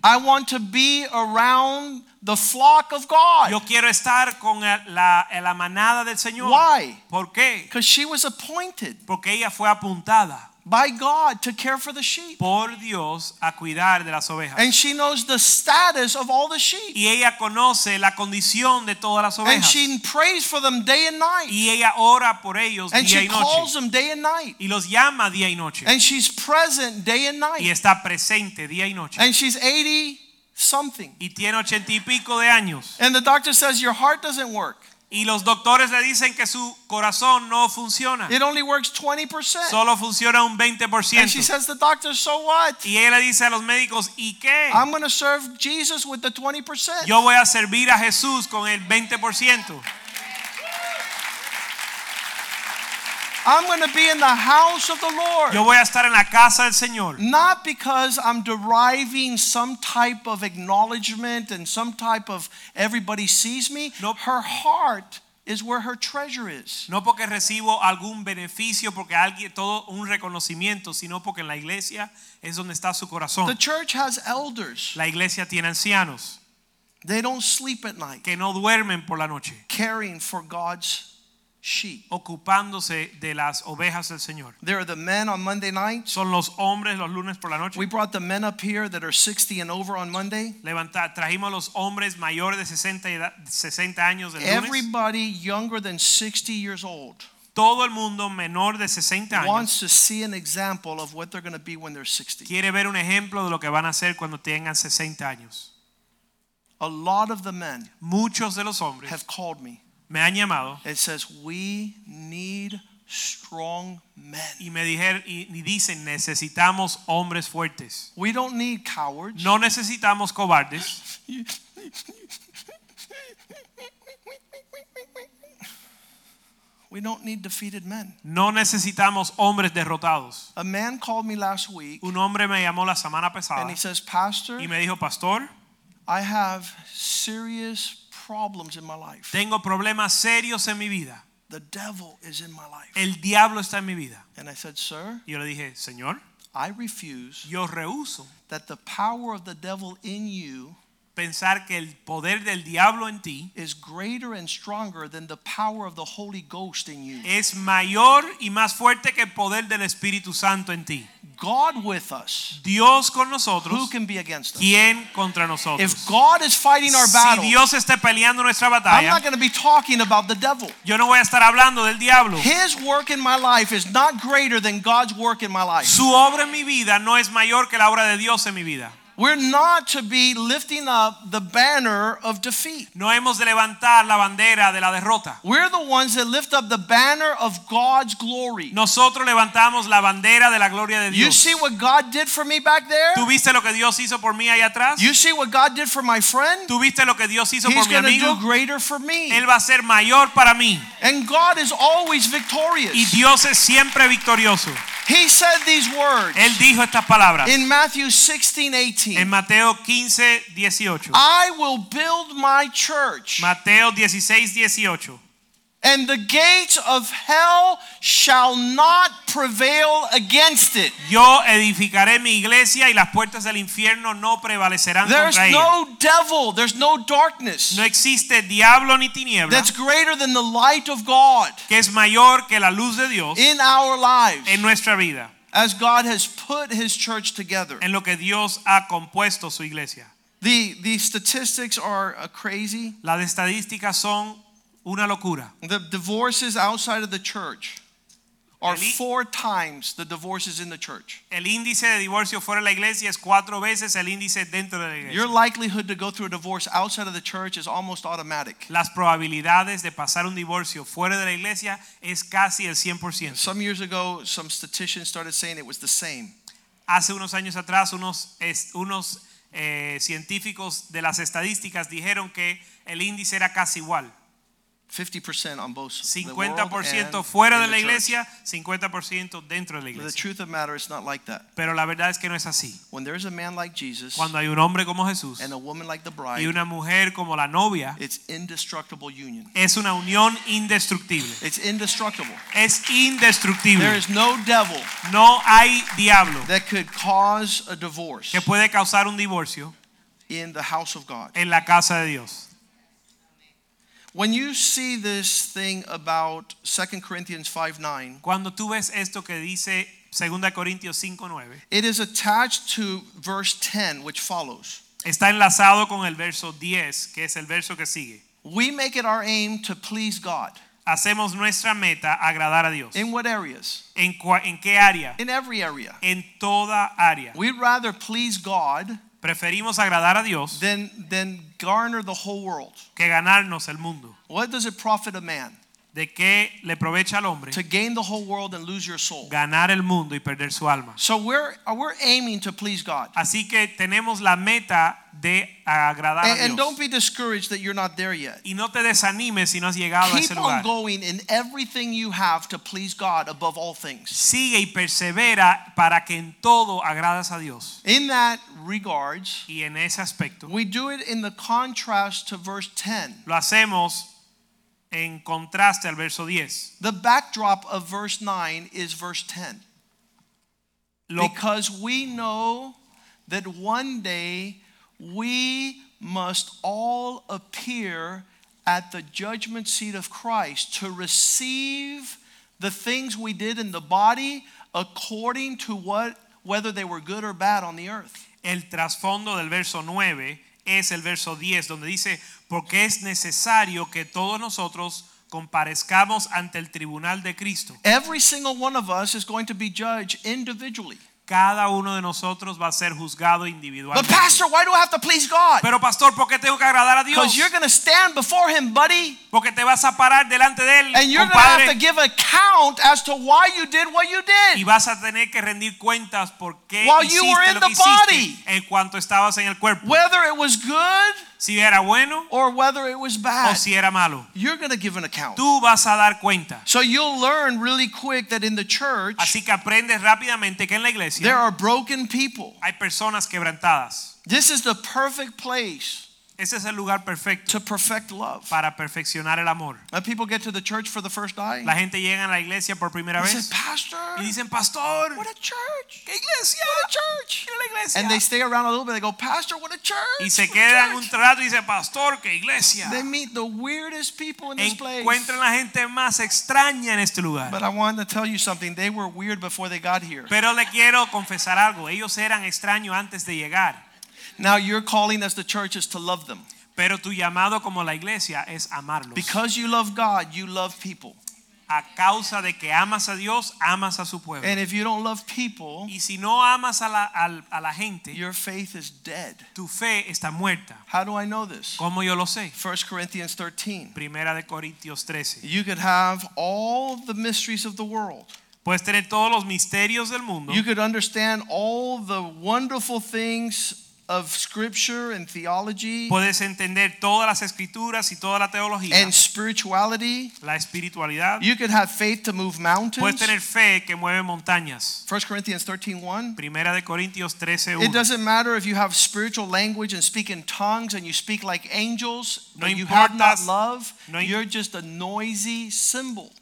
I want to be around the flock of God. Yo quiero estar con la, la manada del Señor. Why? ¿Por qué? Because she was appointed Porque ella fue apuntada by God to care for the sheep. por Dios a cuidar de las ovejas. And she knows the status of all the sheep. Y ella conoce la condición de todas las ovejas. And she prays for them day and night. Y ella ora por ellos And día she y calls them day and night. Y los llama día y noche. And she's present day and night. Y está presente día y noche. And she's 80 something. Y tiene ochenta y pico de años. And the doctor says, Your heart doesn't work. Y los doctores le dicen que su corazón no funciona. It only works 20%. Solo funciona un And she says, The doctor, so what? Y ella dice a los médicos, ¿y qué? I'm going to serve Jesus with the 20%. Yo voy a servir a Jesús con el 20%. I'm going to be in the house of the Lord. Yo voy a estar en la casa del Señor. Not because I'm deriving some type of acknowledgement and some type of everybody sees me. Nope. Her heart is where her treasure is. No porque recibo algún beneficio, porque alguien todo un reconocimiento, sino porque en la iglesia es donde está su corazón. The church has elders. La iglesia tiene ancianos They don't sleep at night que no duermen por la noche, caring for God's sheep. ocupándose de las ovejas del Señor. There are the men on Monday nights. Son los hombres los lunes por la noche. We brought the men up here that are 60 and over on Monday. Levanta, trajimos los hombres mayores de 60, edad- 60 años del lunes. Everybody younger than 60 years old Todo el mundo menor de 60 años wants to see an example of what they're going to be when they're 60. quiere ver un ejemplo de lo que van a hacer cuando tengan 60 años. A lot of the men Muchos de los hombres have called me. Me han llamado It says we need strong men. y me dijeron y, y dicen necesitamos hombres fuertes. We don't need cowards. No necesitamos cobardes. We don't need defeated men. No necesitamos hombres derrotados. A man called me last week Un hombre me llamó la semana pasada and he says, Pastor, y me dijo, "Pastor, I have serious problems in my life. tengo problemas serios en mi vida. The devil is in my life. El diablo está en mi vida." And I said, Sir, yo le dije, "Señor, I refuse yo rehuso that the power of the devil in you pensar que el poder del diablo en ti is greater and stronger than the power of the Holy Ghost in you. es mayor y más fuerte que el poder del Espíritu Santo en ti. God with us. Dios con Who nosotros, can be against us? ¿quién contra nosotros? If God is fighting our Si battle, Dios está peleando nuestra I'm batalla, not going to be talking about the devil. yo no voy a estar hablando del diablo. His work in my life is not greater than God's work in my life. Su obra en mi vida no es mayor que la obra de Dios en mi vida. We're not to be lifting up the banner of defeat. No hemos de levantar la bandera de la derrota. We're the ones that lift up the banner of God's glory. Nosotros levantamos la bandera de la gloria de You see what God did for me back there? ¿Tú viste lo que Dios hizo por mí allá atrás? You see what God did for my friend? ¿Tú viste lo que Dios hizo He's por mi going to amigo? do greater for me. Él va a ser mayor para mí. And God is always Y victorious. Dios es siempre victorioso. He said these words Él dijo estas palabras in Matthew 16 18. En Mateo 15, 18. I will build my church, Mateo 16, 18. and the gates of hell shall not prevail against it. Yo edificaré mi iglesia y las puertas del infierno no prevalecerán There's contra ella. no devil, there's no darkness No existe diablo ni tiniebla that's greater than the light of God que es mayor que la luz de Dios in our lives en nuestra vida, as God has put his church together. en lo que Dios ha compuesto su iglesia. The, the statistics are uh, crazy. Las estadísticas son una locura. The divorces outside of the church are four times the divorces in the church. El índice de divorcio fuera de la iglesia es cuatro veces el índice dentro de la iglesia. Your likelihood to go through a divorce outside of the church is almost automatic. Las probabilidades de pasar un divorcio fuera de la iglesia es casi el 100%. Some years ago, some statisticians started saying it was the same. Hace unos años atrás, unos, unos eh, científicos de las estadísticas dijeron que el índice era casi igual. 50% on both the world 50% and fuera de la iglesia, 50% dentro de la iglesia. truth of the matter, it's not like that. Pero la verdad es que no es así. When there's a man like Jesus Cuando hay un hombre como Jesús and a woman like the y bride, una mujer como la novia, it's indestructible union. es una unión indestructible. It's indestructible. Es indestructible. is no devil No hay diablo that could cause a divorce que puede causar un divorcio in the house of God. en la casa de Dios. When you see this thing about 2 Corinthians 5 9, Cuando tú ves esto que dice 2 Corintios 5:9, it is attached to verse 10, which follows. está enlazado con el verso 10, que es el verso que sigue. We make it our aim to please God. Hacemos nuestra meta agradar a Dios. In what areas? ¿En, en qué área? In every area. En toda área. We'd rather please God Preferimos agradar a Dios than, than garner the whole world. que ganarnos el mundo. What does it profit a man ¿De qué le aprovecha al hombre to gain the whole world and lose your soul? ganar el mundo y perder su alma? So we're, we're aiming to please God. Así que tenemos la meta de agradar And, a and don't Dios. be discouraged that you're not there yet. Y no te desanimes si no has llegado a ese Keep on lugar. going in everything you have to please God above all things. Sigue y persevera para que en todo agradas a Dios. In that regards, Y en ese aspecto we do it in the contrast to verse 10. lo hacemos en contraste al verso 10. The backdrop of verse 9 is verse 10. Lo- Because we know that one day we must all appear at the judgment seat of Christ to receive the things we did in the body according to what whether they were good or bad on the earth. El trasfondo del verso 9 es el verso 10, donde dice, porque es necesario que todos nosotros comparezcamos ante el tribunal de Cristo. Every single one of us is going to be judged individually. Cada uno de nosotros va a ser juzgado But pastor, why do I have to please God? Pero pastor, ¿por qué tengo que agradar a Dios? Because you're going to stand before him, buddy. Porque te vas a parar delante de él, And you're going to have to give account as to why you did what you y did. vas a tener que rendir cuentas por qué While you hiciste were in lo the que hiciste body. en cuanto estabas en el cuerpo. Whether it was good si era bueno or whether it was o bad, si era malo. you're going to give an account. Tú vas a dar cuenta. So you'll learn really quick that in the church, Así que aprendes rápidamente que en la iglesia there are broken people. hay personas quebrantadas. This is the perfect place Ese es el lugar perfecto to perfect love. para perfeccionar el amor. When people get to the church for the first time, La gente llega a la iglesia por primera say, vez Pastor, y dicen, pastor, what a church. ¿qué iglesia? What a church. ¿Qué la iglesia? And they stay around a little bit. They go, Pastor, what a church. y se quedan un church." trato y dicen, pastor, ¿qué iglesia? They meet the weirdest people in this place. Encuentran la gente más extraña en este lugar. But I wanted to tell you something. They were weird before they got here. Pero le quiero confesar algo. Ellos eran extraños antes de llegar. Now your calling as the church is to love them. Pero tu llamado como la iglesia es amarlos. Because you love God, you love people. a causa de que amas a Dios, amas a su pueblo. And if you don't love people, Y si no amas a la, a la gente, your faith is dead. tu fe está muerta. How do I know this? ¿Cómo yo lo sé? 1 Corinthians 13. Primera de Corintios 13. You could have all the mysteries of the world. Puedes tener todos los misterios del mundo. You could understand all the wonderful things of scripture and theology Puedes entender todas las escrituras y toda la teología, and spirituality. la espiritualidad. You could have faith to move mountains Puedes tener fe que mueve montañas. 1 Corinthians 13:1. Primera de Corintios 13. It doesn't matter if you have spiritual language and speak in tongues and you speak like angels, No but you have not love, no you're just a noisy cymbal.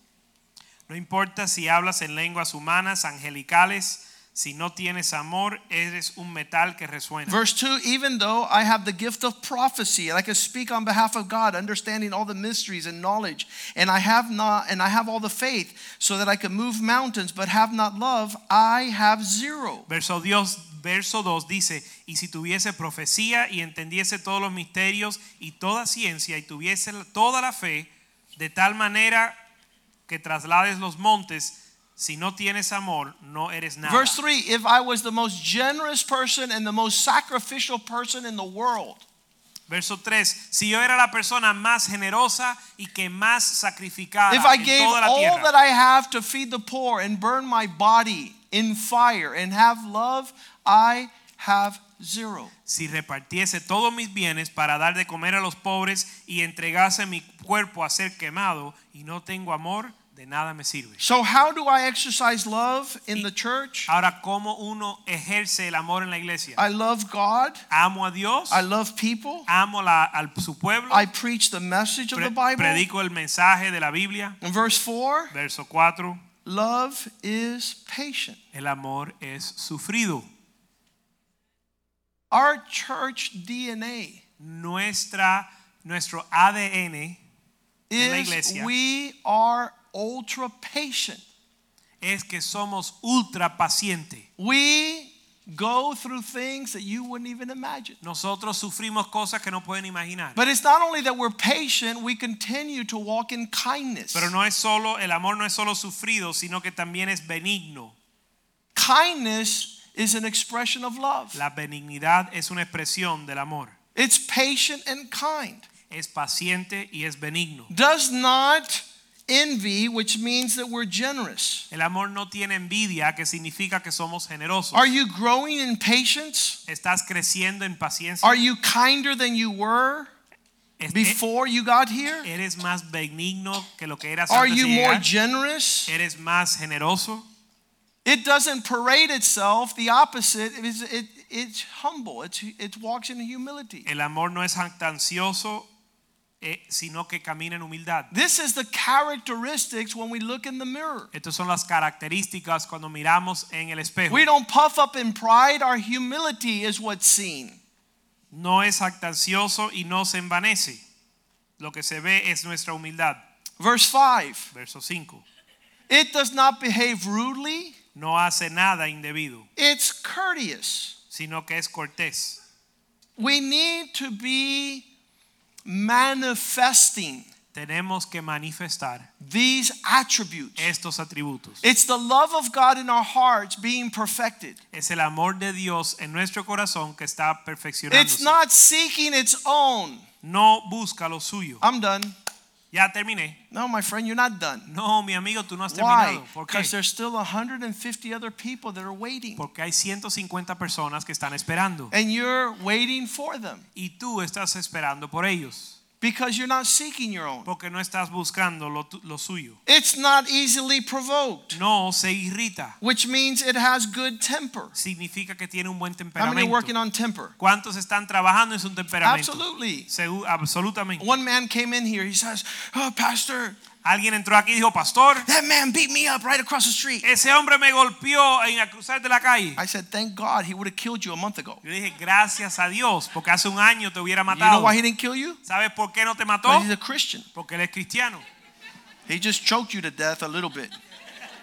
No importa si hablas en lenguas humanas, angelicales, si no tienes amor, eres un metal que resuena. Verse 2 Even though I have the gift of prophecy and I can speak on behalf of God, understanding all the mysteries and knowledge, and I have not and I have all the faith so that I can move mountains, but have not love, I have zero. Verso, Dios, verso 2 dice, y si tuviese profecía y entendiese todos los misterios y toda ciencia y tuviese toda la fe, de tal manera que traslades los montes, si no tienes amor, no eres nada. Verse 3 If I was the most generous person and the most sacrificial person in the world, Verso 3, si yo era la persona más generosa y que más sacrificada if I en gave toda la all tierra, that I have to feed the poor and burn my body in fire and have love, I have zero. si repartiese todos mis bienes para dar de comer a los pobres y entregase mi cuerpo a ser quemado y no tengo amor, de nada me sirve. So, how do I exercise love in the church? Ahora, ¿cómo uno ejerce el amor en la iglesia? I love God, Amo a Dios, I love people, amo la, al, su pueblo, I preach the message of pre- the Bible. predico el mensaje de la Biblia. In verse 4, Verso 4, love is patient. el amor es sufrido. Our church DNA Nuestra, nuestro ADN En la iglesia. we are ultra patient. es que somos ultra pacientes. We go through things that you wouldn't even imagine. Nosotros sufrimos cosas que no pueden imaginar. But it's not only that we're patient, we continue to walk in kindness. Pero no es solo, el amor no es solo sufrido, sino que también es benigno. Kindness is an expression of love. La benignidad es una expresión del amor. It's patient and kind. Es paciente y es benigno. Does not envy, which means that we're generous. El amor no tiene envidia, que significa que somos generosos. Are you growing in patience? ¿Estás creciendo en paciencia? Are you kinder than you were before you got here? ¿Eres más benigno que lo que eras Are antes you more generous? ¿Eres más generoso? It doesn't parade itself. The opposite is it, it's humble. It's, it walks in humility. El amor no es jactancioso, eh, sino que camina en humildad. This is the characteristics when we look in the mirror. Estas son las características cuando miramos en el espejo. We don't puff up in pride, our humility is what's seen. No es actancioso y no se envanece. Lo que se ve es nuestra humildad. Verse 5 Verso 5. It does not behave rudely, No hace nada indebido, it's courteous. sino que es cortés. We need to be manifesting Tenemos que manifestar these attributes. estos atributos. It's the love of God in our hearts being perfected. Es el amor de Dios en nuestro corazón que está perfeccionándose. It's not seeking its own. No busca lo suyo. I'm done. Ya terminé. No, my friend, you're not done. No, mi amigo, tú no has Why? terminado. ¿Por qué? Because there's still 150 other people that are waiting. Porque hay 150 personas que están esperando. And you're waiting for them Y tú estás esperando por ellos. Because you're not seeking your own. Porque no estás buscando lo, lo suyo. It's not easily provoked, No se irrita. which means it has good temper. Significa que tiene un buen How many are temperamento. working on temper? ¿Cuántos están trabajando en su temperamento? Absolutely. Segu- absolutamente. One man came in here. He says, Oh, Pastor, Alguien entró aquí y dijo, pastor, that man beat me up right across the street. ese hombre me golpeó en el cruzar de la calle. I said, Thank God he would have killed you a month ago. Yo dije, gracias a Dios, porque hace un año te hubiera matado. You know why he didn't kill you? ¿Sabes por qué no te mató? Because he's a Christian. Porque él es cristiano. He just choked you to death a little bit.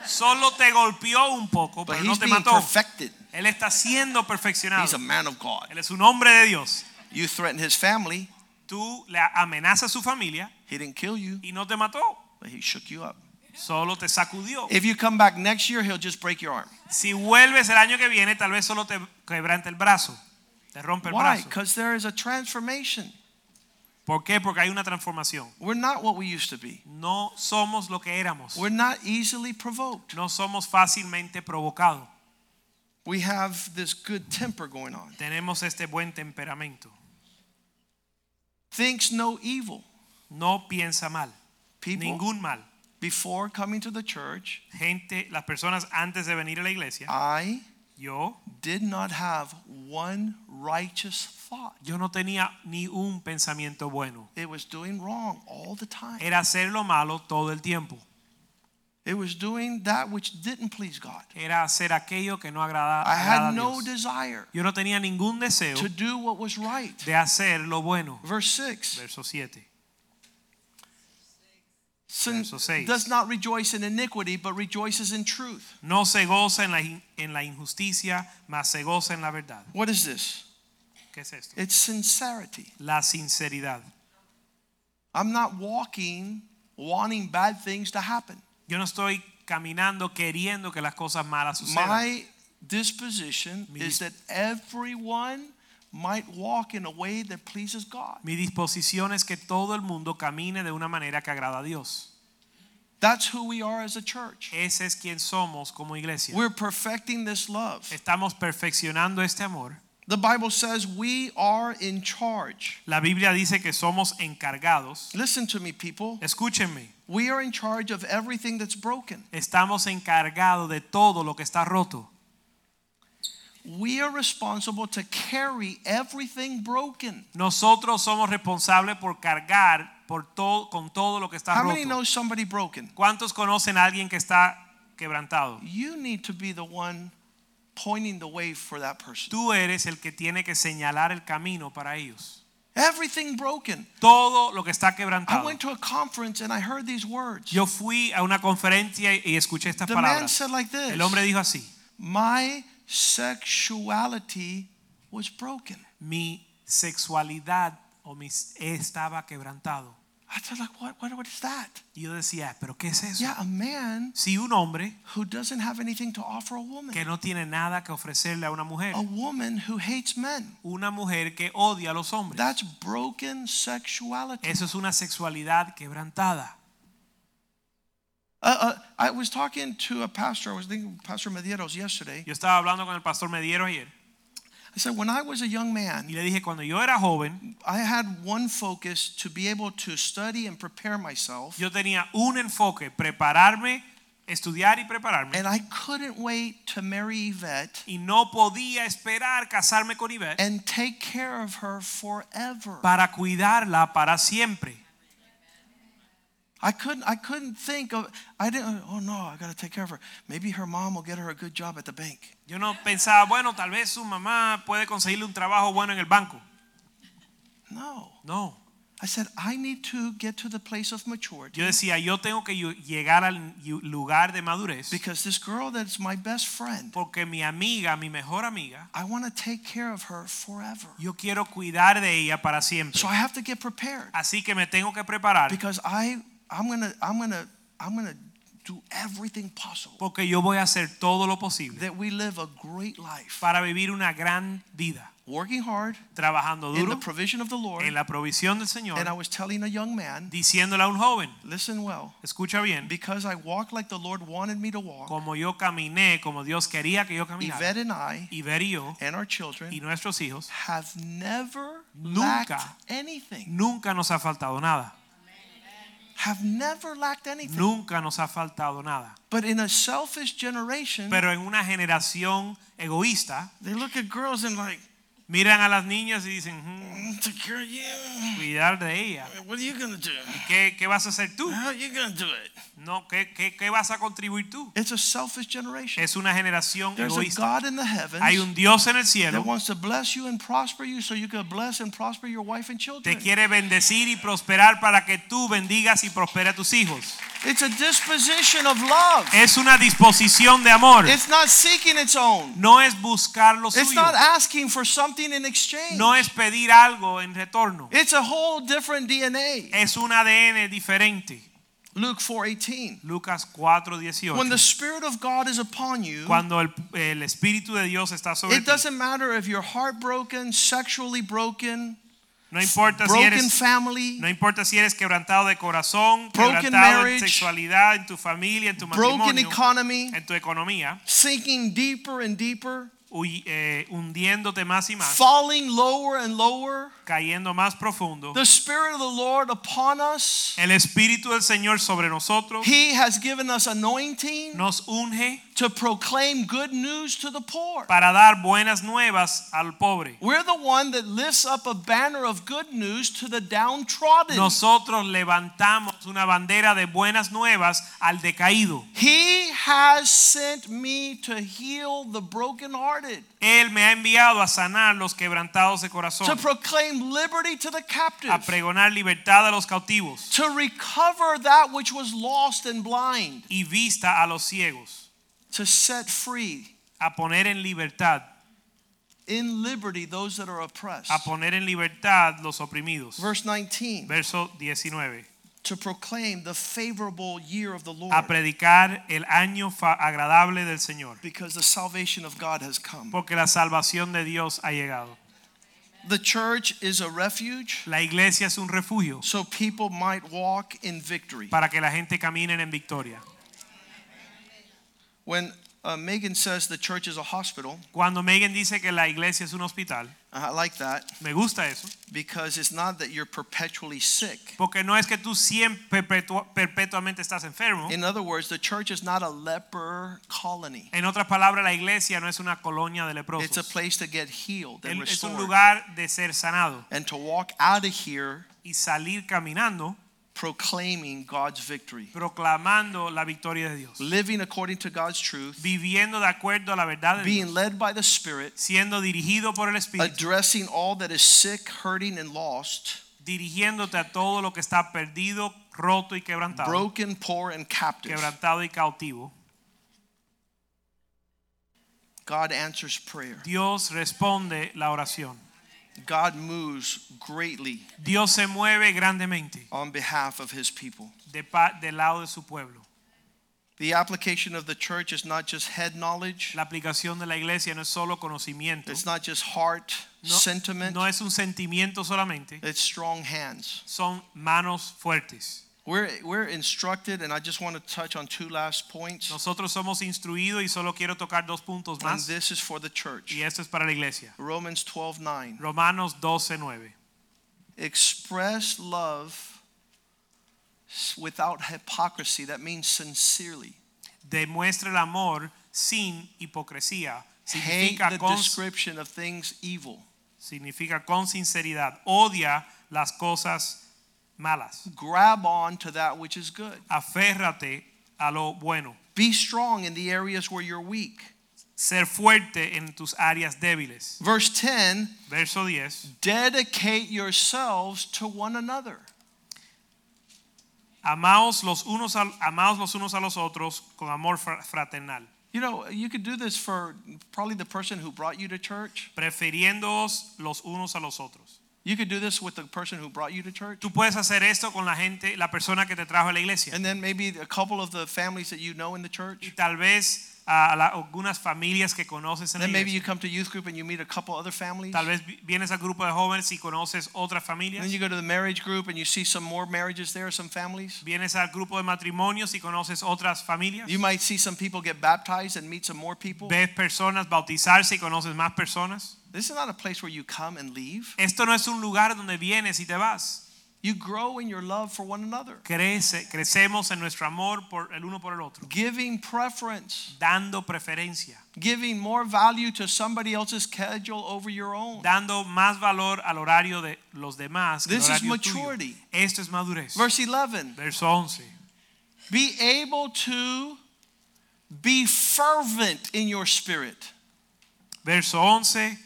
Solo te golpeó un poco, But pero no te mató. perfected. Él está siendo perfeccionado. He's a man of God. Él es un hombre de Dios. You threatened his family. Tú le amenazas a su familia He didn't kill you, y no te mató. But he shook you up. Solo te sacudió. If you come back next year, he'll just break your arm. Si vuelves el año que viene, tal vez solo te quebrante el brazo. Te rompe el Why? brazo. Because there is a transformation. ¿Por qué? Porque hay una transformación. We're not what we used to be. No somos lo que éramos. We're not easily provoked. No somos fácilmente provocados. We have this good temper going on. Tenemos este buen temperamento. Thinks no evil. No piensa mal. People Ningún mal. before coming to the church, Gente, las personas antes de venir a la iglesia, I yo, did not have one righteous thought. yo no tenía ni un pensamiento bueno. It was doing wrong all the time. Era hacer lo malo todo el tiempo. It was doing that which didn't please God. Era hacer aquello que no agrada, I had no desire Yo no tenía ningún deseo to do what was right. de hacer lo bueno. Verse 6 Verso 7. Sin Verso seis. does not rejoice in iniquity, but rejoices in truth. No se goza en la, en la injusticia, mas se goza en la verdad. What is this? ¿Qué es esto? It's sincerity. La sinceridad. I'm not walking wanting bad things to happen. Yo no estoy caminando queriendo que las cosas malas sucedan. My disposition is that everyone might walk in a way that pleases God. Mi disposición es que todo el mundo camine de una manera que agrada a Dios. That's who we are as a church. Ese es quien somos como iglesia. We're perfecting this love. Estamos perfeccionando este amor. The Bible says we are in charge. La Biblia dice que somos encargados. Listen to me, people. Escúchenme. We are in charge of everything that's broken. Estamos encargados de todo lo que está roto. We are responsible to carry everything broken. Nosotros somos responsables por cargar por todo con todo lo que está How many know somebody broken? ¿Cuántos conocen a alguien que está quebrantado? You need to be the one pointing the way for that person. Tú eres el que tiene que señalar el camino para ellos. Everything broken. Todo lo que está quebrantado. I went to a conference and I heard these words. Yo fui a una conferencia y escuché estas The man said like this El hombre dijo así: My sexuality was broken. Mi sexualidad o estaba quebrantado. I said, like, what, what, what is that? Y yo decía, ¿pero qué es eso? Yeah, a man Si un hombre who doesn't have anything to offer a woman. que no tiene nada que ofrecerle a una mujer, A woman who hates men. una mujer que odia a los hombres, That's broken sexuality. eso es una sexualidad quebrantada. Uh, uh, I was talking to a pastor, I was thinking Pastor Medeiros yesterday. Yo estaba hablando con el pastor Mediero ayer I said, when I was a young y man, le dije, cuando yo era joven, I had one focus to be able to study and prepare myself. yo tenía un enfoque, prepararme, estudiar y prepararme. And I couldn't wait to marry Yvette Y no podía esperar casarme con Ivette and take care of her forever. para cuidarla para siempre. I couldn't I couldn't think of I didn't oh no, I got to take care of her. Maybe her mom will get her a good job at the bank. Yo no pensaba, bueno, tal vez su mamá puede conseguirle un trabajo bueno en el banco. No. No. I said I need to get to the place of maturity Yo decía, yo tengo que llegar al lugar de madurez because this girl that's my best friend, porque mi amiga, mi mejor amiga, I want to take care of her forever. yo quiero cuidar de ella para siempre. So I have to get prepared Así que me tengo que preparar because I I'm going to I'm going to I'm going to do everything possible porque yo voy a hacer todo lo posible that we live a great life, para vivir una gran vida, working hard trabajando duro, in the provision of the Lord. en la provisión del Señor, And I was telling a young man, diciéndole a un joven, listen well, escucha bien, because I walked like the Lord wanted me to walk. como yo caminé, como Dios quería que yo caminara, Yvette and I y Ver y yo and our children, y nuestros hijos, have never Nunca. lacked anything. nunca nos ha faltado nada, Have never lacked anything. nunca nos ha faltado nada. But in a selfish generation, Pero en una generación egoísta, they look at girls and like, miran a las niñas y dicen, "Hmm, "Mm, take care of you. cuidar de ella. What are you gonna do? ¿Qué, qué vas a hacer tú? How are you gonna do it? No, ¿qué, qué, qué vas a contribuir tú? It's a selfish generation. Es una generación There's a egoísta. God in the heavens Hay un Dios en el cielo and te quiere bendecir y prosperar para que tú bendigas y prospere a tus hijos. It's a disposition of love. Es una disposición de amor. It's not seeking its own. No es buscar lo It's suyo. not asking for something in exchange. No es pedir algo en retorno. It's a whole different DNA. Es un ADN diferente. Luke 4:18. Lucas 4:18. When the spirit of God is upon you, Cuando el, el Espíritu de Dios está sobre it ti, doesn't matter if you're heartbroken, sexually broken, no importa si eres family, No importa si eres quebrantado de corazón, Broken quebrantado marriage, en sexualidad, en tu familia, en tu matrimonio, economy, en tu economía, sinking deeper and deeper, huy- eh, hundiéndote más y más, falling lower and lower. Cayendo más profundo. The spirit of the Lord upon us. El Espíritu del Señor sobre nosotros He has given us anointing nos unge to proclaim good news to the poor. para dar buenas nuevas al pobre. We're the one that lifts up a banner of good news to the downtrodden. Nosotros levantamos una bandera de buenas nuevas al decaído. He has sent me to heal the brokenhearted, Él me ha enviado a sanar los quebrantados de corazón. to corazón, proclaim liberty to the captive, a pregonar libertad a los cautivos to recover that which was lost and blind, y vista a los ciegos. to set free a poner en libertad, in liberty those that are oppressed. a poner en libertad los oprimidos. Verse 19, Verso 19. to proclaim the favorable year of the Lord, A predicar el año agradable del Señor, because the salvation of God has come. porque la salvación de Dios ha llegado. The church is a refuge La iglesia es un refugio so people might walk in victory. para que la gente camine en victoria. When uh, Megan says the church is a hospital, Cuando Megan dice que la iglesia es un hospital, I like that me gusta eso, because it's not that you're perpetually sick. porque no es que tú siempre perpetuamente estás enfermo. In other words, the church is not a leper colony. En otras palabras, la iglesia no es una colonia de leprosos. It's a place to get healed and restored. Es un lugar de ser sanado and to walk out of here y salir caminando proclaiming God's victory, proclamando la victoria de Dios, living according to God's truth, viviendo de acuerdo a la verdad de being Dios, led by the Spirit, siendo dirigido por el Espíritu, addressing all that is sick, hurting, and lost, dirigiéndote a todo lo que está perdido, roto y quebrantado, broken, poor, and captive. quebrantado y cautivo. God answers prayer. Dios responde la oración. God moves greatly Dios se mueve grandemente on behalf of his people. de pa- del lado de su pueblo. The application of the church is not just head knowledge, La aplicación de la iglesia no es solo conocimiento, it's not just heart no, sentiment, no es un sentimiento solamente, it's strong hands. son manos fuertes. We're, we're instructed, and I just want to touch on two last points, Nosotros somos instruidos y solo quiero tocar dos puntos más. and this is for the church. y esto es para la iglesia. Romans 12 9. Romanos 12:9. Express love without hypocrisy. That means sincerely. Demuestra el amor sin hipocresía. Hate the description of things evil. significa con sinceridad. Odia las cosas malas. Grab on to that which is good. Aférrate a lo bueno. Be strong in the areas where you're weak. Ser fuerte en tus áreas débiles. Verse 10 Verso 10. dedicate yourselves to one another. Amaos los unos a, amaos los unos a los otros con amor fraternal. You know, you could do this for probably the person who brought you to church. Prefiriéndoos los unos a los otros. You could do this with the person who brought you to church. Tú puedes hacer esto con la gente, la persona que te trajo a la iglesia. And then maybe a couple of the families that you know in the Y church. tal vez a la- algunas familias que conoces en Then maybe you come to youth group and you meet a couple other families. Tal vez vienes al grupo de jóvenes y conoces otras familias. then you go to the marriage group and you see some more marriages there, some families. Vienes al grupo de matrimonios y conoces otras familias. You might see some people get baptized and meet some more people. Ves personas bautizarse y conoces más personas. This is not a place where you come and leave. Esto no es un lugar donde vienes y te vas. You grow in your love for one another, Crece, crecemos en nuestro amor por el uno por el otro, giving preference, dando preferencia, giving more value to somebody else's schedule over your own. dando más valor al horario de los demás. This is horario tuyo. maturity. Esto es madurez. Verse 11 Verso 11. Be able to be fervent in your spirit. Verso 11.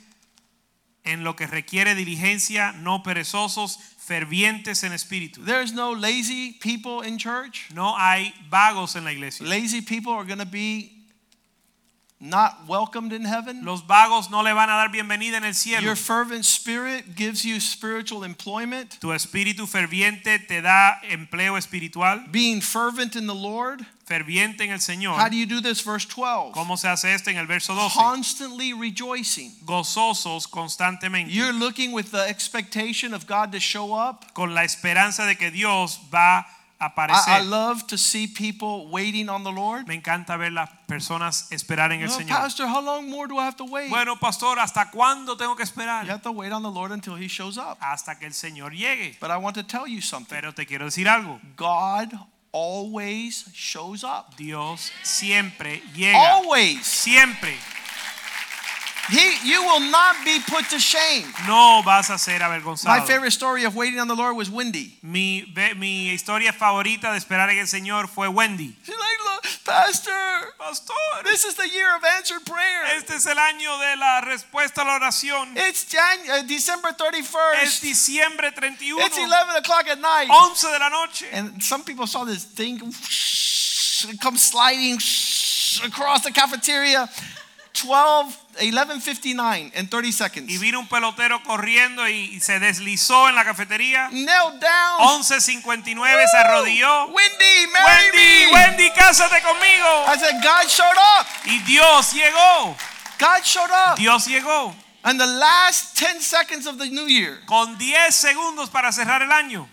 En lo que requiere diligencia, no perezosos, fervientes en espíritu. There's no lazy people in church. No hay vagos en la iglesia. Lazy people are going to be not welcomed in heaven. Los vagos no le van a dar bienvenida en el cielo. Your fervent spirit gives you spiritual employment. Tu espíritu ferviente te da empleo espiritual. Being fervent in the Lord. Ferviente en el Señor. How do you do this? Verse 12. ¿Cómo se hace esto en el verso 12? Constantly rejoicing. Gozosos constantemente. You're looking with the expectation of God to show up. Con la esperanza de que Dios va a I, I love to see people waiting on the Lord. Me encanta ver las personas esperar en el Señor. Pastor, how long more do I have to wait? Bueno, pastor, ¿hasta cuándo tengo que esperar? You have to wait on the Lord until He shows up. Hasta que el Señor llegue. But I want to tell you something. Pero te quiero decir algo. God always shows up. Dios siempre llega. Always. Siempre. He, you will not be put to shame. No vas a ser avergonzado. My favorite story of waiting on the Lord was Wendy. Mi, mi historia favorita de esperar en el Señor fue Wendy. She's like, "Look, Pastor, Pastor, this is the year of answered prayer. este es el año de la respuesta a la oración. It's Jan- uh, December Es 31st. diciembre 31, It's 11 o'clock at night. 11 de la noche. And some people saw this thing come sliding across the cafeteria. 12, 11.59 in 30 seconds. Y vino un pelotero corriendo y, y se deslizó en la cafetería. Knelt down. 11.59 se arrodilló. Wendy, marry Wendy, me. Wendy, cásate conmigo. I said, God showed up. Y Dios llegó. God showed up. Dios llegó. And the last 10 seconds of the new year, Con 10 segundos para cerrar el año.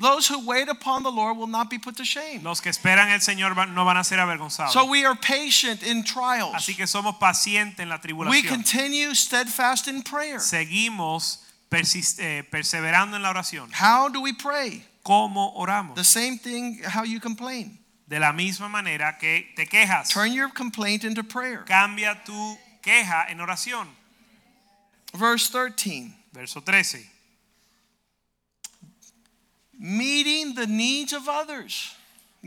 Those who wait upon the Lord will not be put to shame. Los que esperan el Señor no van a ser avergonzados. So we are patient in trials. Así que somos pacientes en la tribulación. We continue steadfast in prayer. Seguimos eh, perseverando en la oración. How do we pray? ¿Cómo oramos? The same thing how you complain. De la misma manera que te quejas. Turn your complaint into prayer. Cambia tu queja en oración. Verse 13. Verso 13. Meeting the needs of others.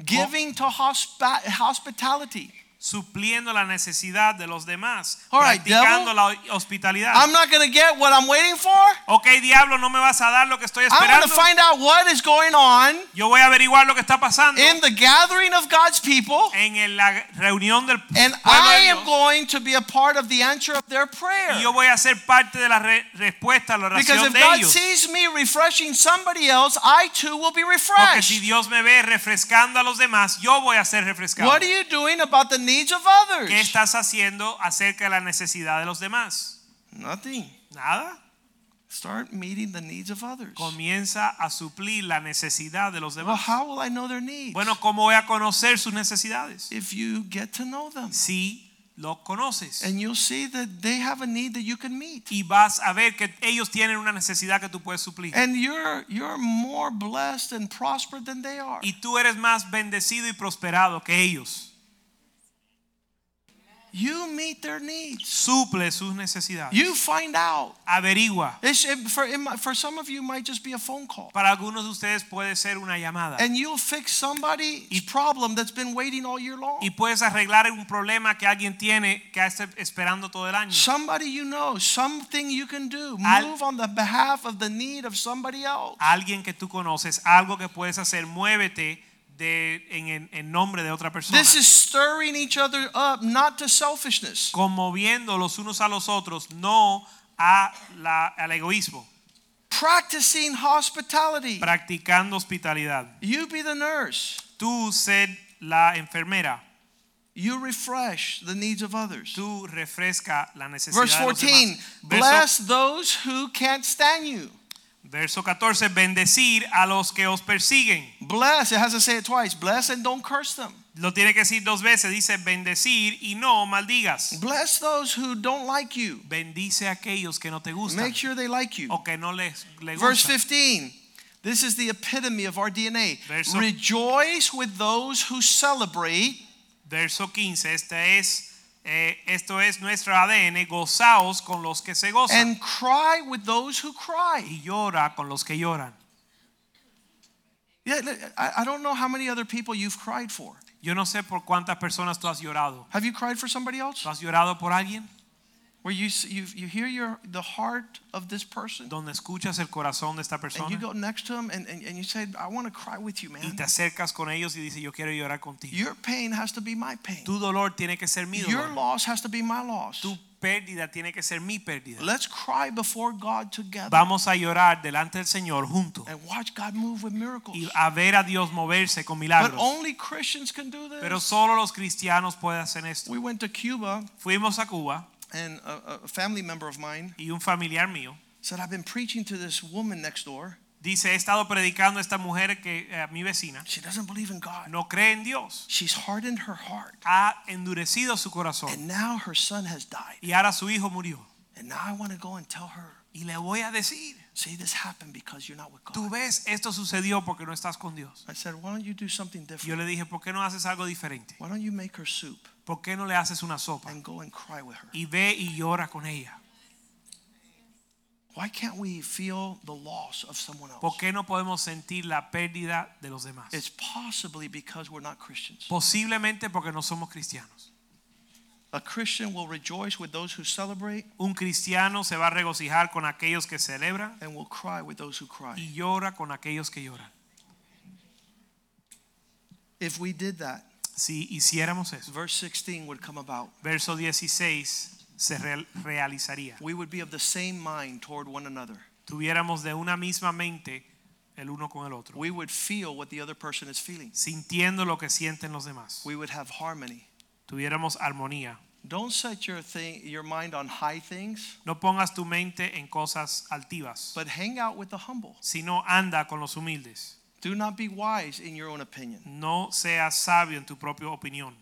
Giving to hospi- hospitality. Supliendo la necesidad de los demás. All right, practicando devil. la hospitalidad. I'm not going to get what I'm waiting for. ok, diablo, no me vas a dar lo que estoy I'm going esperando. to find out what is going on Yo voy a averiguar lo que está pasando in the gathering of God's people. en la reunión del And pueblo de I am going to be a part of the answer of their Y prayer. yo voy a ser parte de la re- respuesta a la Because oración if de God ellos. sees me refreshing somebody else, I too will be Porque si refreshed. Dios me ve refrescando a los demás, yo voy a ser refrescado. What are you doing about the needs of others? ¿Qué estás haciendo acerca de la necesidad de los demás? Nothing. Nada. Start meeting the needs of others. Comienza a suplir la necesidad de los demás. Well, how will I know their needs? Bueno, ¿cómo voy a conocer sus necesidades? If you get to know them. Si los conoces. And you'll see that they have a need that you can meet. Y vas a ver que ellos tienen una necesidad que tú puedes suplir. And you're you're more blessed and prospered than they are. Y tú eres más bendecido y prosperado que ellos. You meet their needs. Suple sus necesidades. You find out. Averigua. It, for, it for some of you, might just be a phone call. Para algunos de ustedes puede ser una llamada. And you'll fix somebody's problem that's been waiting all year long. Y puedes arreglar un problema que alguien tiene que está esperando todo el año. Somebody you know, something you can do. Al- Move on the behalf of the need of somebody else. Alguien que tú conoces, algo que puedes hacer, muévete de, en, en- nombre de otra persona. This is stirring each other up, not to selfishness. Conmoviendo los unos a los otros, no a la- al egoísmo. Practicing hospitality. Practicando hospitalidad. You be the nurse. Tú ser la enfermera. You refresh the needs of others. Tú refresca la necesidad Verse de los 14 demás. Bless those who can't stand you. Verso 14. Bendecir a los que os persiguen. Bless, it has to say it twice. Bless and don't curse them. Lo tiene que decir dos veces. Dice bendecir y no maldigas. Bless those who don't like you. Bendice a aquellos que no te gustan Make sure they like you. o que no les, les Verse gustan. 15. This is the epitome of our DNA. Verso- Rejoice with those who celebrate. Verso 15. Este es, eh, esto es nuestro ADN. Gozaos con los que se gozan and cry with those who cry. y llora con los que lloran. Yeah, I don't know how many other people you've cried for. Yo no sé por cuántas personas tú has llorado. Have you cried for somebody else? ¿Tú has llorado por alguien? Where you you, you hear your the heart of this person Donde escuchas el corazón de esta persona. and you go next to him and, and, and you say, I want to cry with you, man. y te acercas con ellos y dices, yo quiero llorar contigo. Your pain has to be my pain. Tu dolor tiene que ser mi Your loss has to be my loss. Tu pérdida tiene que ser mi pérdida. Let's cry before God together Vamos a llorar delante del Señor juntos and watch God move with miracles. y a ver a Dios moverse con milagros. But only Christians can do this. Pero solo los cristianos pueden hacer esto. We went to Cuba Fuimos a Cuba and a, a family member of mine y un familiar mío said, I've been preaching to this woman next door. dice, he estado predicando a esta mujer que eh, mi vecina She doesn't believe in God. no cree en Dios. She's hardened her heart. Ha endurecido su corazón And now her son has died. y ahora su hijo murió. And now I want to go and tell her, Y le voy a decir, see, this happened because you're not with tú God. ves, esto sucedió porque no estás con Dios. I said, why don't you do something different? Yo le dije, ¿por qué no haces algo diferente? Why don't you make her soup ¿Por qué no le haces una sopa? and go and cry with her? Y ve y llora con ella. Why can't we feel the loss of someone ¿Por else? qué no podemos sentir la pérdida de los demás? It's possibly because we're not Christians. Posiblemente porque no somos cristianos. A Christian will rejoice with those who celebrate Un cristiano se va a regocijar con aquellos que celebran and will cry with those who cry. y llora con aquellos que lloran. If we did that, Si hiciéramos eso, verse 16 would come about. verso 16 se real- realizaría. We would be of the same mind toward one another. Tuviéramos de una misma mente el uno con el otro, We would feel what the other person is feeling. sintiendo lo que sienten los demás. We would have harmony. Tuviéramos armonía. Don't set your thing, your mind on high things, No pongas tu mente en cosas altivas, but hang out with the humble. sino anda con los humildes. Do not be wise in your own opinion. No seas sabio en tu propia opinión.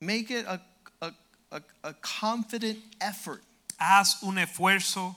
Make it a, a, a, a confident effort Haz un esfuerzo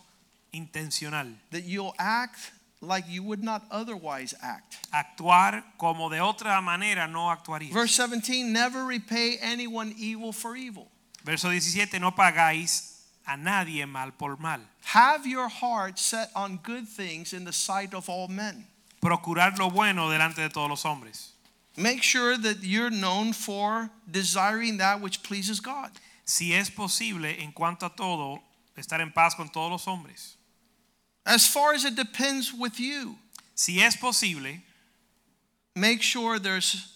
intencional. that you'll act like you would not otherwise act. Actuar como de otra manera no actuarías. Verse 17 never repay anyone evil for evil. Verso 17, no pagáis a nadie mal por mal. Have your heart set on good things in the sight of all men. Procurar lo bueno delante de todos los hombres. Make sure that you're known for desiring that which pleases God. Si es posible, en cuanto a todo, estar en paz con todos los hombres. As far as it depends with you, Si es posible, make sure there's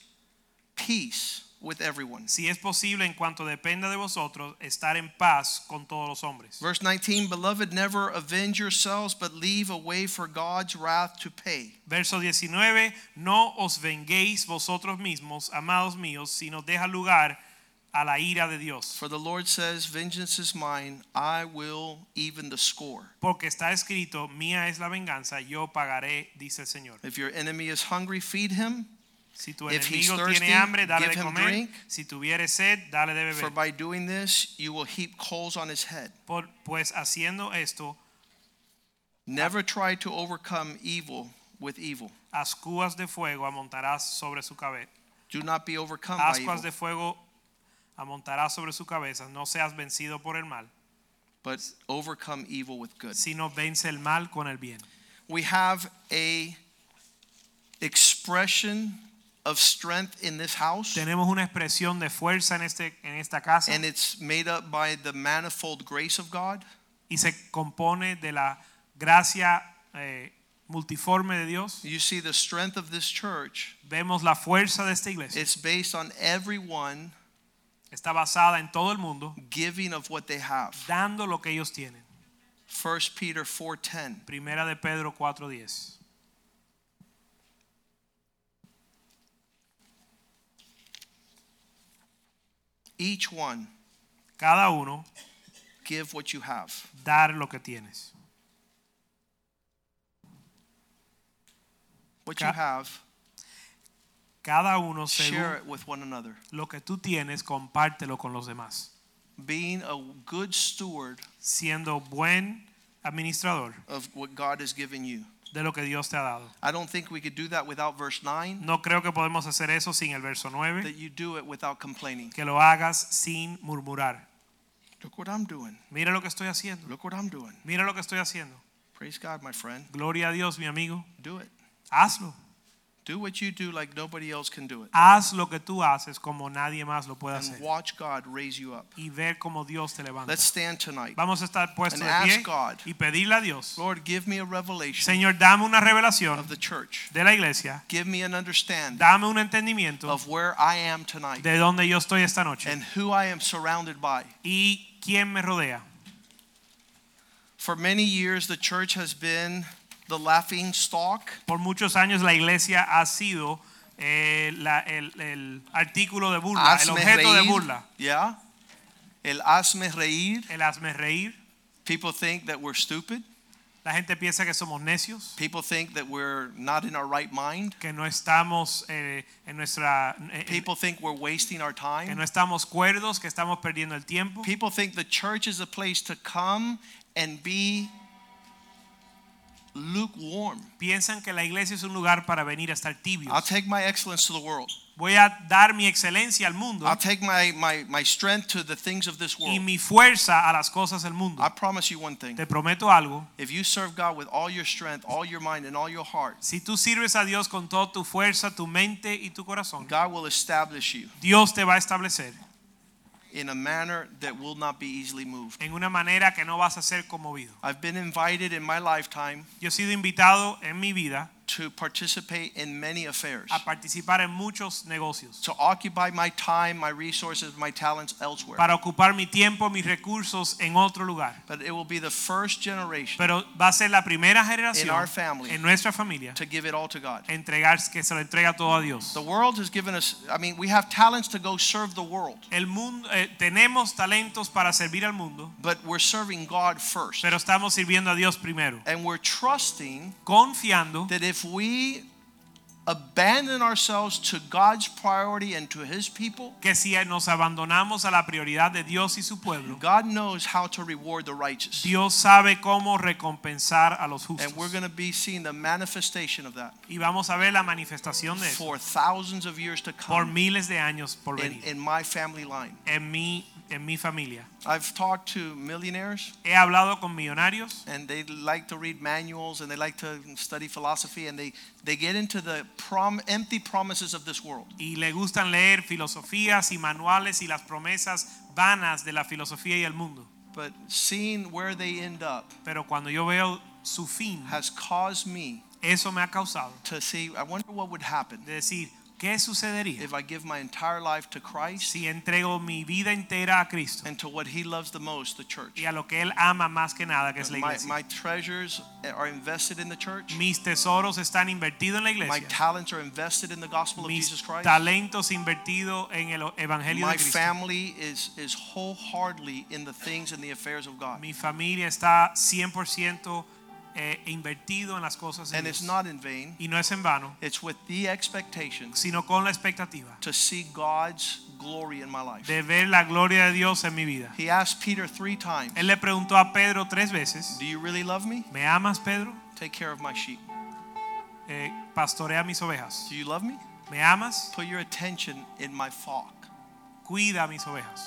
peace with everyone. si es posible, en cuanto dependa de vosotros, estar en paz con todos los hombres. Verse 19, beloved, never avenge yourselves, but leave a way for God's wrath to pay. Verso 19, no os venguéis vosotros mismos, amados míos, sino deja lugar a la ira de Dios. For the Lord says, Vengeance is mine, I will even the score. Porque está escrito, mía es la venganza, yo pagaré, dice el Señor. If your enemy is hungry, feed him, Si tu If he's enemigo thirsty, tiene hambre, dale give de him comer. drink. Si tuviere sed, dale de for by doing this, you will heap coals on his head. Por- pues haciendo esto, Never try to overcome evil with evil. ascuas de fuego amontarás sobre su cabeza. Do not be overcome by Ascuas evil. de fuego amontará sobre su cabeza. No seas vencido por el mal, but overcome evil with good. sino vence el mal con el bien. We have a expression of strength in this house Tenemos una expresión de fuerza en, este, en esta casa and it's made up by the manifold grace of God. y se compone de la gracia eh, multiforme de Dios. You see the strength of this church. Vemos la fuerza de esta iglesia. It's based on everyone Está basada en todo el mundo, giving of what they have. dando lo que ellos tienen. 1 Peter 4:10. Primera de Pedro 4:10. Each one Cada uno give what you have. dar lo que tienes. What Ca- you have, Cada uno share según it with one another. lo que tú tienes, compártelo con los demás. Being a good steward Siendo buen administrador of what God has given you. De lo que Dios te ha dado. I don't think we could do that without verse 9, No creo que podemos hacer eso sin el verso 9, that you do it without complaining. que lo hagas sin murmurar. Look what I'm doing. Mira lo que estoy haciendo. Look what I'm doing. Mira lo que estoy haciendo. Praise God, my friend. Gloria a Dios, mi amigo. Do it. Hazlo. Do what you do like nobody else can do it. Haz lo que tú haces como nadie más lo puede And watch God raise you up. Y ver cómo Dios te levanta. Let's stand tonight. Vamos a estar puestos And de pie ask God. y pedirle a Dios. Lord, give me a revelation Señor, dame una revelación of the church. de la iglesia. Give me an understanding Dame un entendimiento of where I am tonight de dónde yo estoy esta noche and who I am surrounded by. y quién me rodea. For many years, the church has been the laughing stock Por muchos años la iglesia ha sido eh, la- el, el artículo de burla, el Hazme objeto de burla. Yeah. El hazme reír. El hazme reír. People think that we're stupid. La gente piensa que somos necios, People think that we're not in our right mind. que no estamos eh, en nuestra eh, People think we're wasting our time. que no estamos cuerdos, que estamos perdiendo el tiempo. People think the church is a place to come and be lukewarm. Piensan que la iglesia es un lugar para venir a estar tibios. I'll take my excellence to the world. Voy a dar mi excelencia al mundo I'll take my, my, my strength to the things of this y world. mi fuerza a las cosas del mundo. I promise you one thing. Te prometo algo. If you serve God with all your strength, all your mind, and all your heart, Si tú sirves a Dios con toda tu fuerza, tu mente y tu corazón, God will establish you Dios te va a establecer in a manner that will not be easily moved. en una manera que no vas a ser conmovido. I've been invited in my lifetime Yo he sido invitado en mi vida to participate in many affairs, a participar en muchos negocios, to occupy my time, my resources, my talents elsewhere. para ocupar mi tiempo, mis recursos en otro lugar. But it will be the first generation Pero va a ser la primera generación in our family en nuestra familia to give it all to God. entregar que se lo entrega todo a Dios. The world has given us, I mean, we have talents to go serve the world, El mundo eh, tenemos talentos para servir al mundo, but we're serving God first. pero estamos sirviendo a Dios primero, And we're trusting confiando that if we abandon ourselves to God's priority and to His people, que si nos abandonamos a la prioridad de Dios y su pueblo, God knows how to reward the righteous. Dios sabe cómo recompensar a los justos. And we're going to be seeing the manifestation of that Y vamos a ver la manifestación de eso for thousands of years to come. por miles de años por in, venir in my family line. en mi en mi familia. I've talked to millionaires He hablado con millonarios and they like to read manuals and they like to study philosophy and they, they get into the prom, empty promises of this world. y le gustan leer filosofías y manuales y las promesas vanas de la filosofía y el mundo. But seeing where they end up Pero cuando yo veo su fin, has caused me eso me ha causado to see, I wonder what would happen de decir, ¿qué sucedería if I give my entire life to Christ si entrego mi vida entera a Cristo and to what He loves the most, the church. y a lo que él ama más que nada, que es la My, iglesia? my treasures are invested in the church. Mis tesoros están invertidos en la My talents are invested in the gospel of Mis Jesus Christ. talentos invertidos en el evangelio My de Cristo. family is, is wholeheartedly in the things and the affairs of God. Mi familia está 100% eh, invertido en las cosas de And it's not in vain. Y no es en vano, It's with the expectation sino con la expectativa to see God's glory in my life. de ver la gloria de Dios en mi vida. He asked Peter three times, Él le preguntó a Pedro tres veces, Do you really love me? ¿me amas, Pedro? Take care of my sheep. Eh, pastorea mis ovejas. Do you love me? ¿Me amas? Put your attention in my flock. Cuida mis ovejas.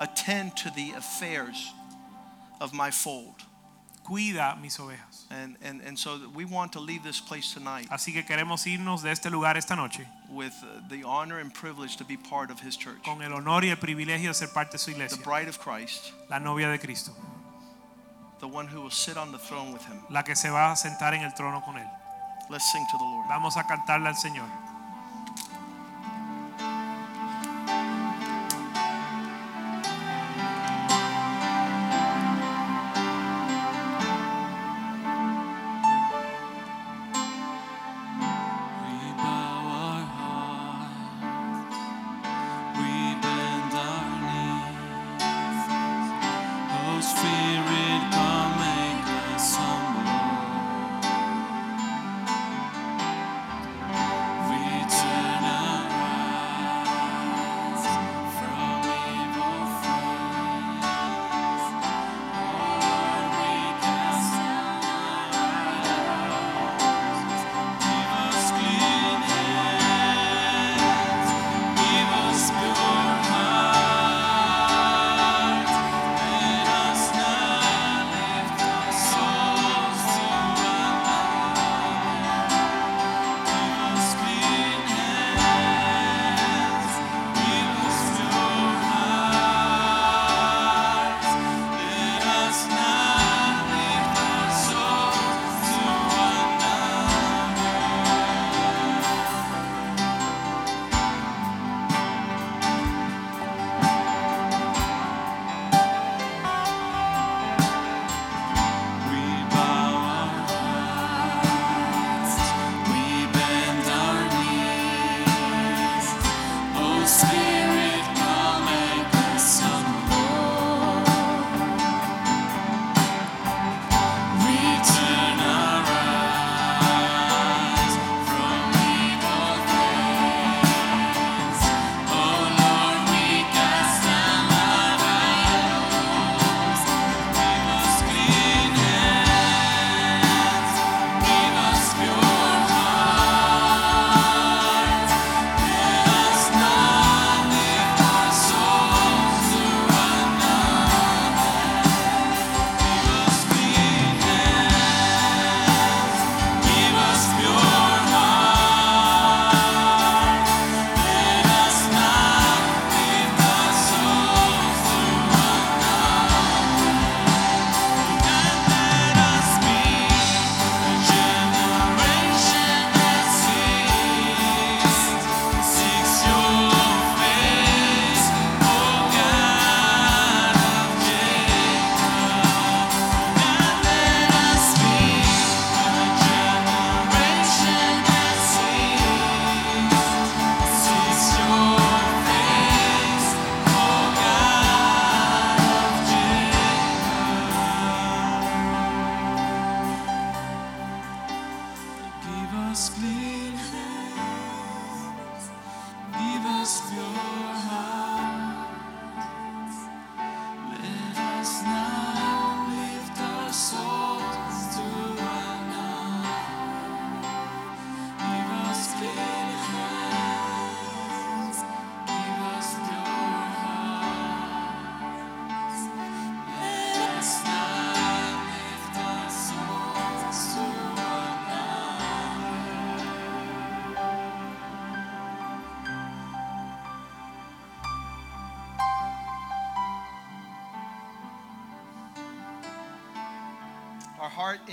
Attend to the affairs of my fold. Cuida mis ovejas. And, and, and so we want to leave this place tonight Así que queremos irnos de este lugar esta noche with uh, the honor and privilege to be part of his church. con el honor y el privilegio de ser parte de su The iglesia, bride of Christ, la novia de Cristo, the one who will sit on the throne with him. la que se va a sentar en el trono con él. Let's sing to the Lord. Vamos a cantarle al Señor.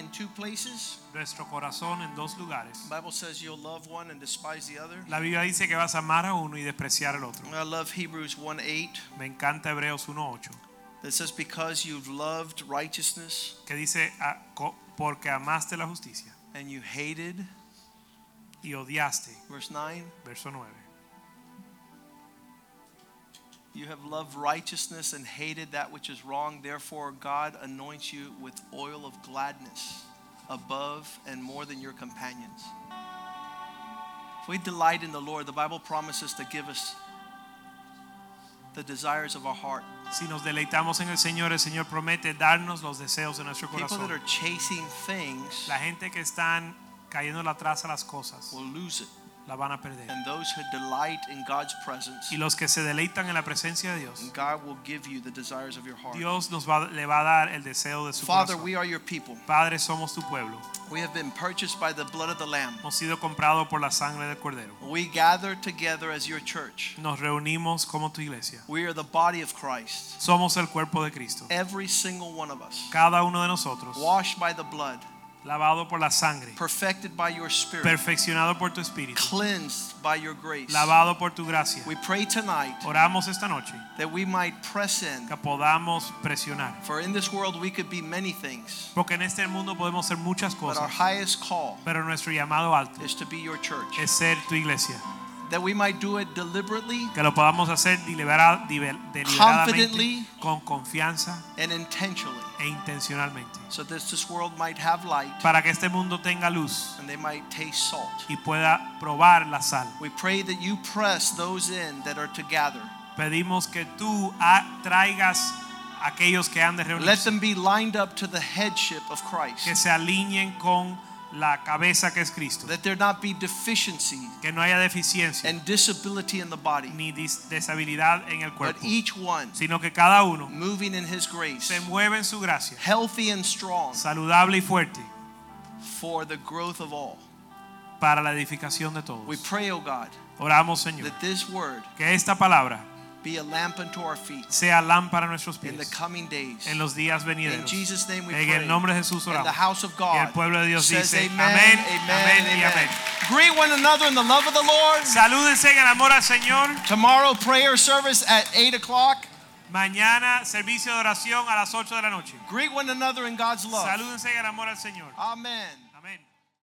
In two places. Nuestro corazón en dos lugares. The Bible says you'll love one and despise the other. La Biblia dice que vas a amar a uno y despreciar al otro. I love Hebrews 1 8 Me encanta Hebreos 1:8, that says, Because you've loved righteousness que dice "Ah, porque amaste la justicia and you hated, y odiaste, verse 9, verso 9. You have loved righteousness and hated that which is wrong. Therefore, God anoints you with oil of gladness above and more than your companions. If we delight in the Lord, the Bible promises to give us the desires of our heart. Si nos deleitamos en el Señor, el Señor promete darnos los deseos de nuestro corazón. People that are chasing things La gente que están cayendo atrás a las cosas will lose it. La van a perder. And those who delight in God's presence, Y los que se deleitan en la presencia de Dios, God will give you the desires of your heart. Dios nos va, le va a dar el deseo de su Father, corazón. we are your people. Padre, somos tu pueblo. We have been purchased by the blood of the Lamb. Hemos sido comprados por la sangre del Cordero. We gather together as your church. Nos reunimos como tu iglesia. We are the body of Christ. Somos el cuerpo de Cristo. Every single one of us. Cada uno de nosotros, Washed by the blood, lavado por la sangre, perfected by your spirit, perfeccionado por tu espíritu, cleansed by your grace. lavado por tu gracia. We pray tonight Oramos esta noche that we might press in. que podamos presionar. For in this world we could be many things, Porque en este mundo podemos hacer muchas but our highest call pero nuestro llamado alto is to be your church. es ser tu iglesia. That we might do it deliberately Que lo podamos hacer delibera- dibe- Confidently. deliberadamente, con confianza and intentionally, e intencionalmente. so that this world might have light Para que este mundo tenga luz and they might taste salt. y pueda probar la sal. We pray that you press those in that are to gather. Pedimos que tú traigas aquellos que han de Let them be lined up to the headship of Christ. que se alineen con la cabeza que es Cristo. That there not be deficiency Que no haya deficiencia and disability in the body, ni deshabilidad en el but each one sino que cada uno moving in His grace, se mueve en su gracia, healthy and strong saludable y fuerte, for the growth of all. para la edificación de todos. We pray, O God, Oramos, Señor, that this word que esta palabra be a lamp unto our feet sea lámpara a nuestros pies. in the coming days. en los días venideros. In. Jesus' name we En pray. el nombre de Jesús And the house of Y God el pueblo de Dios says dice, amen, amén, amen, amén amen. amén. Greet one another in the love of the Lord. Salúdense en el amor al Señor. Tomorrow prayer service at 8 o'clock. Mañana servicio de oración a las 8 de la noche. Greet one another in God's love. Salúdense en el amor al Señor. Amen.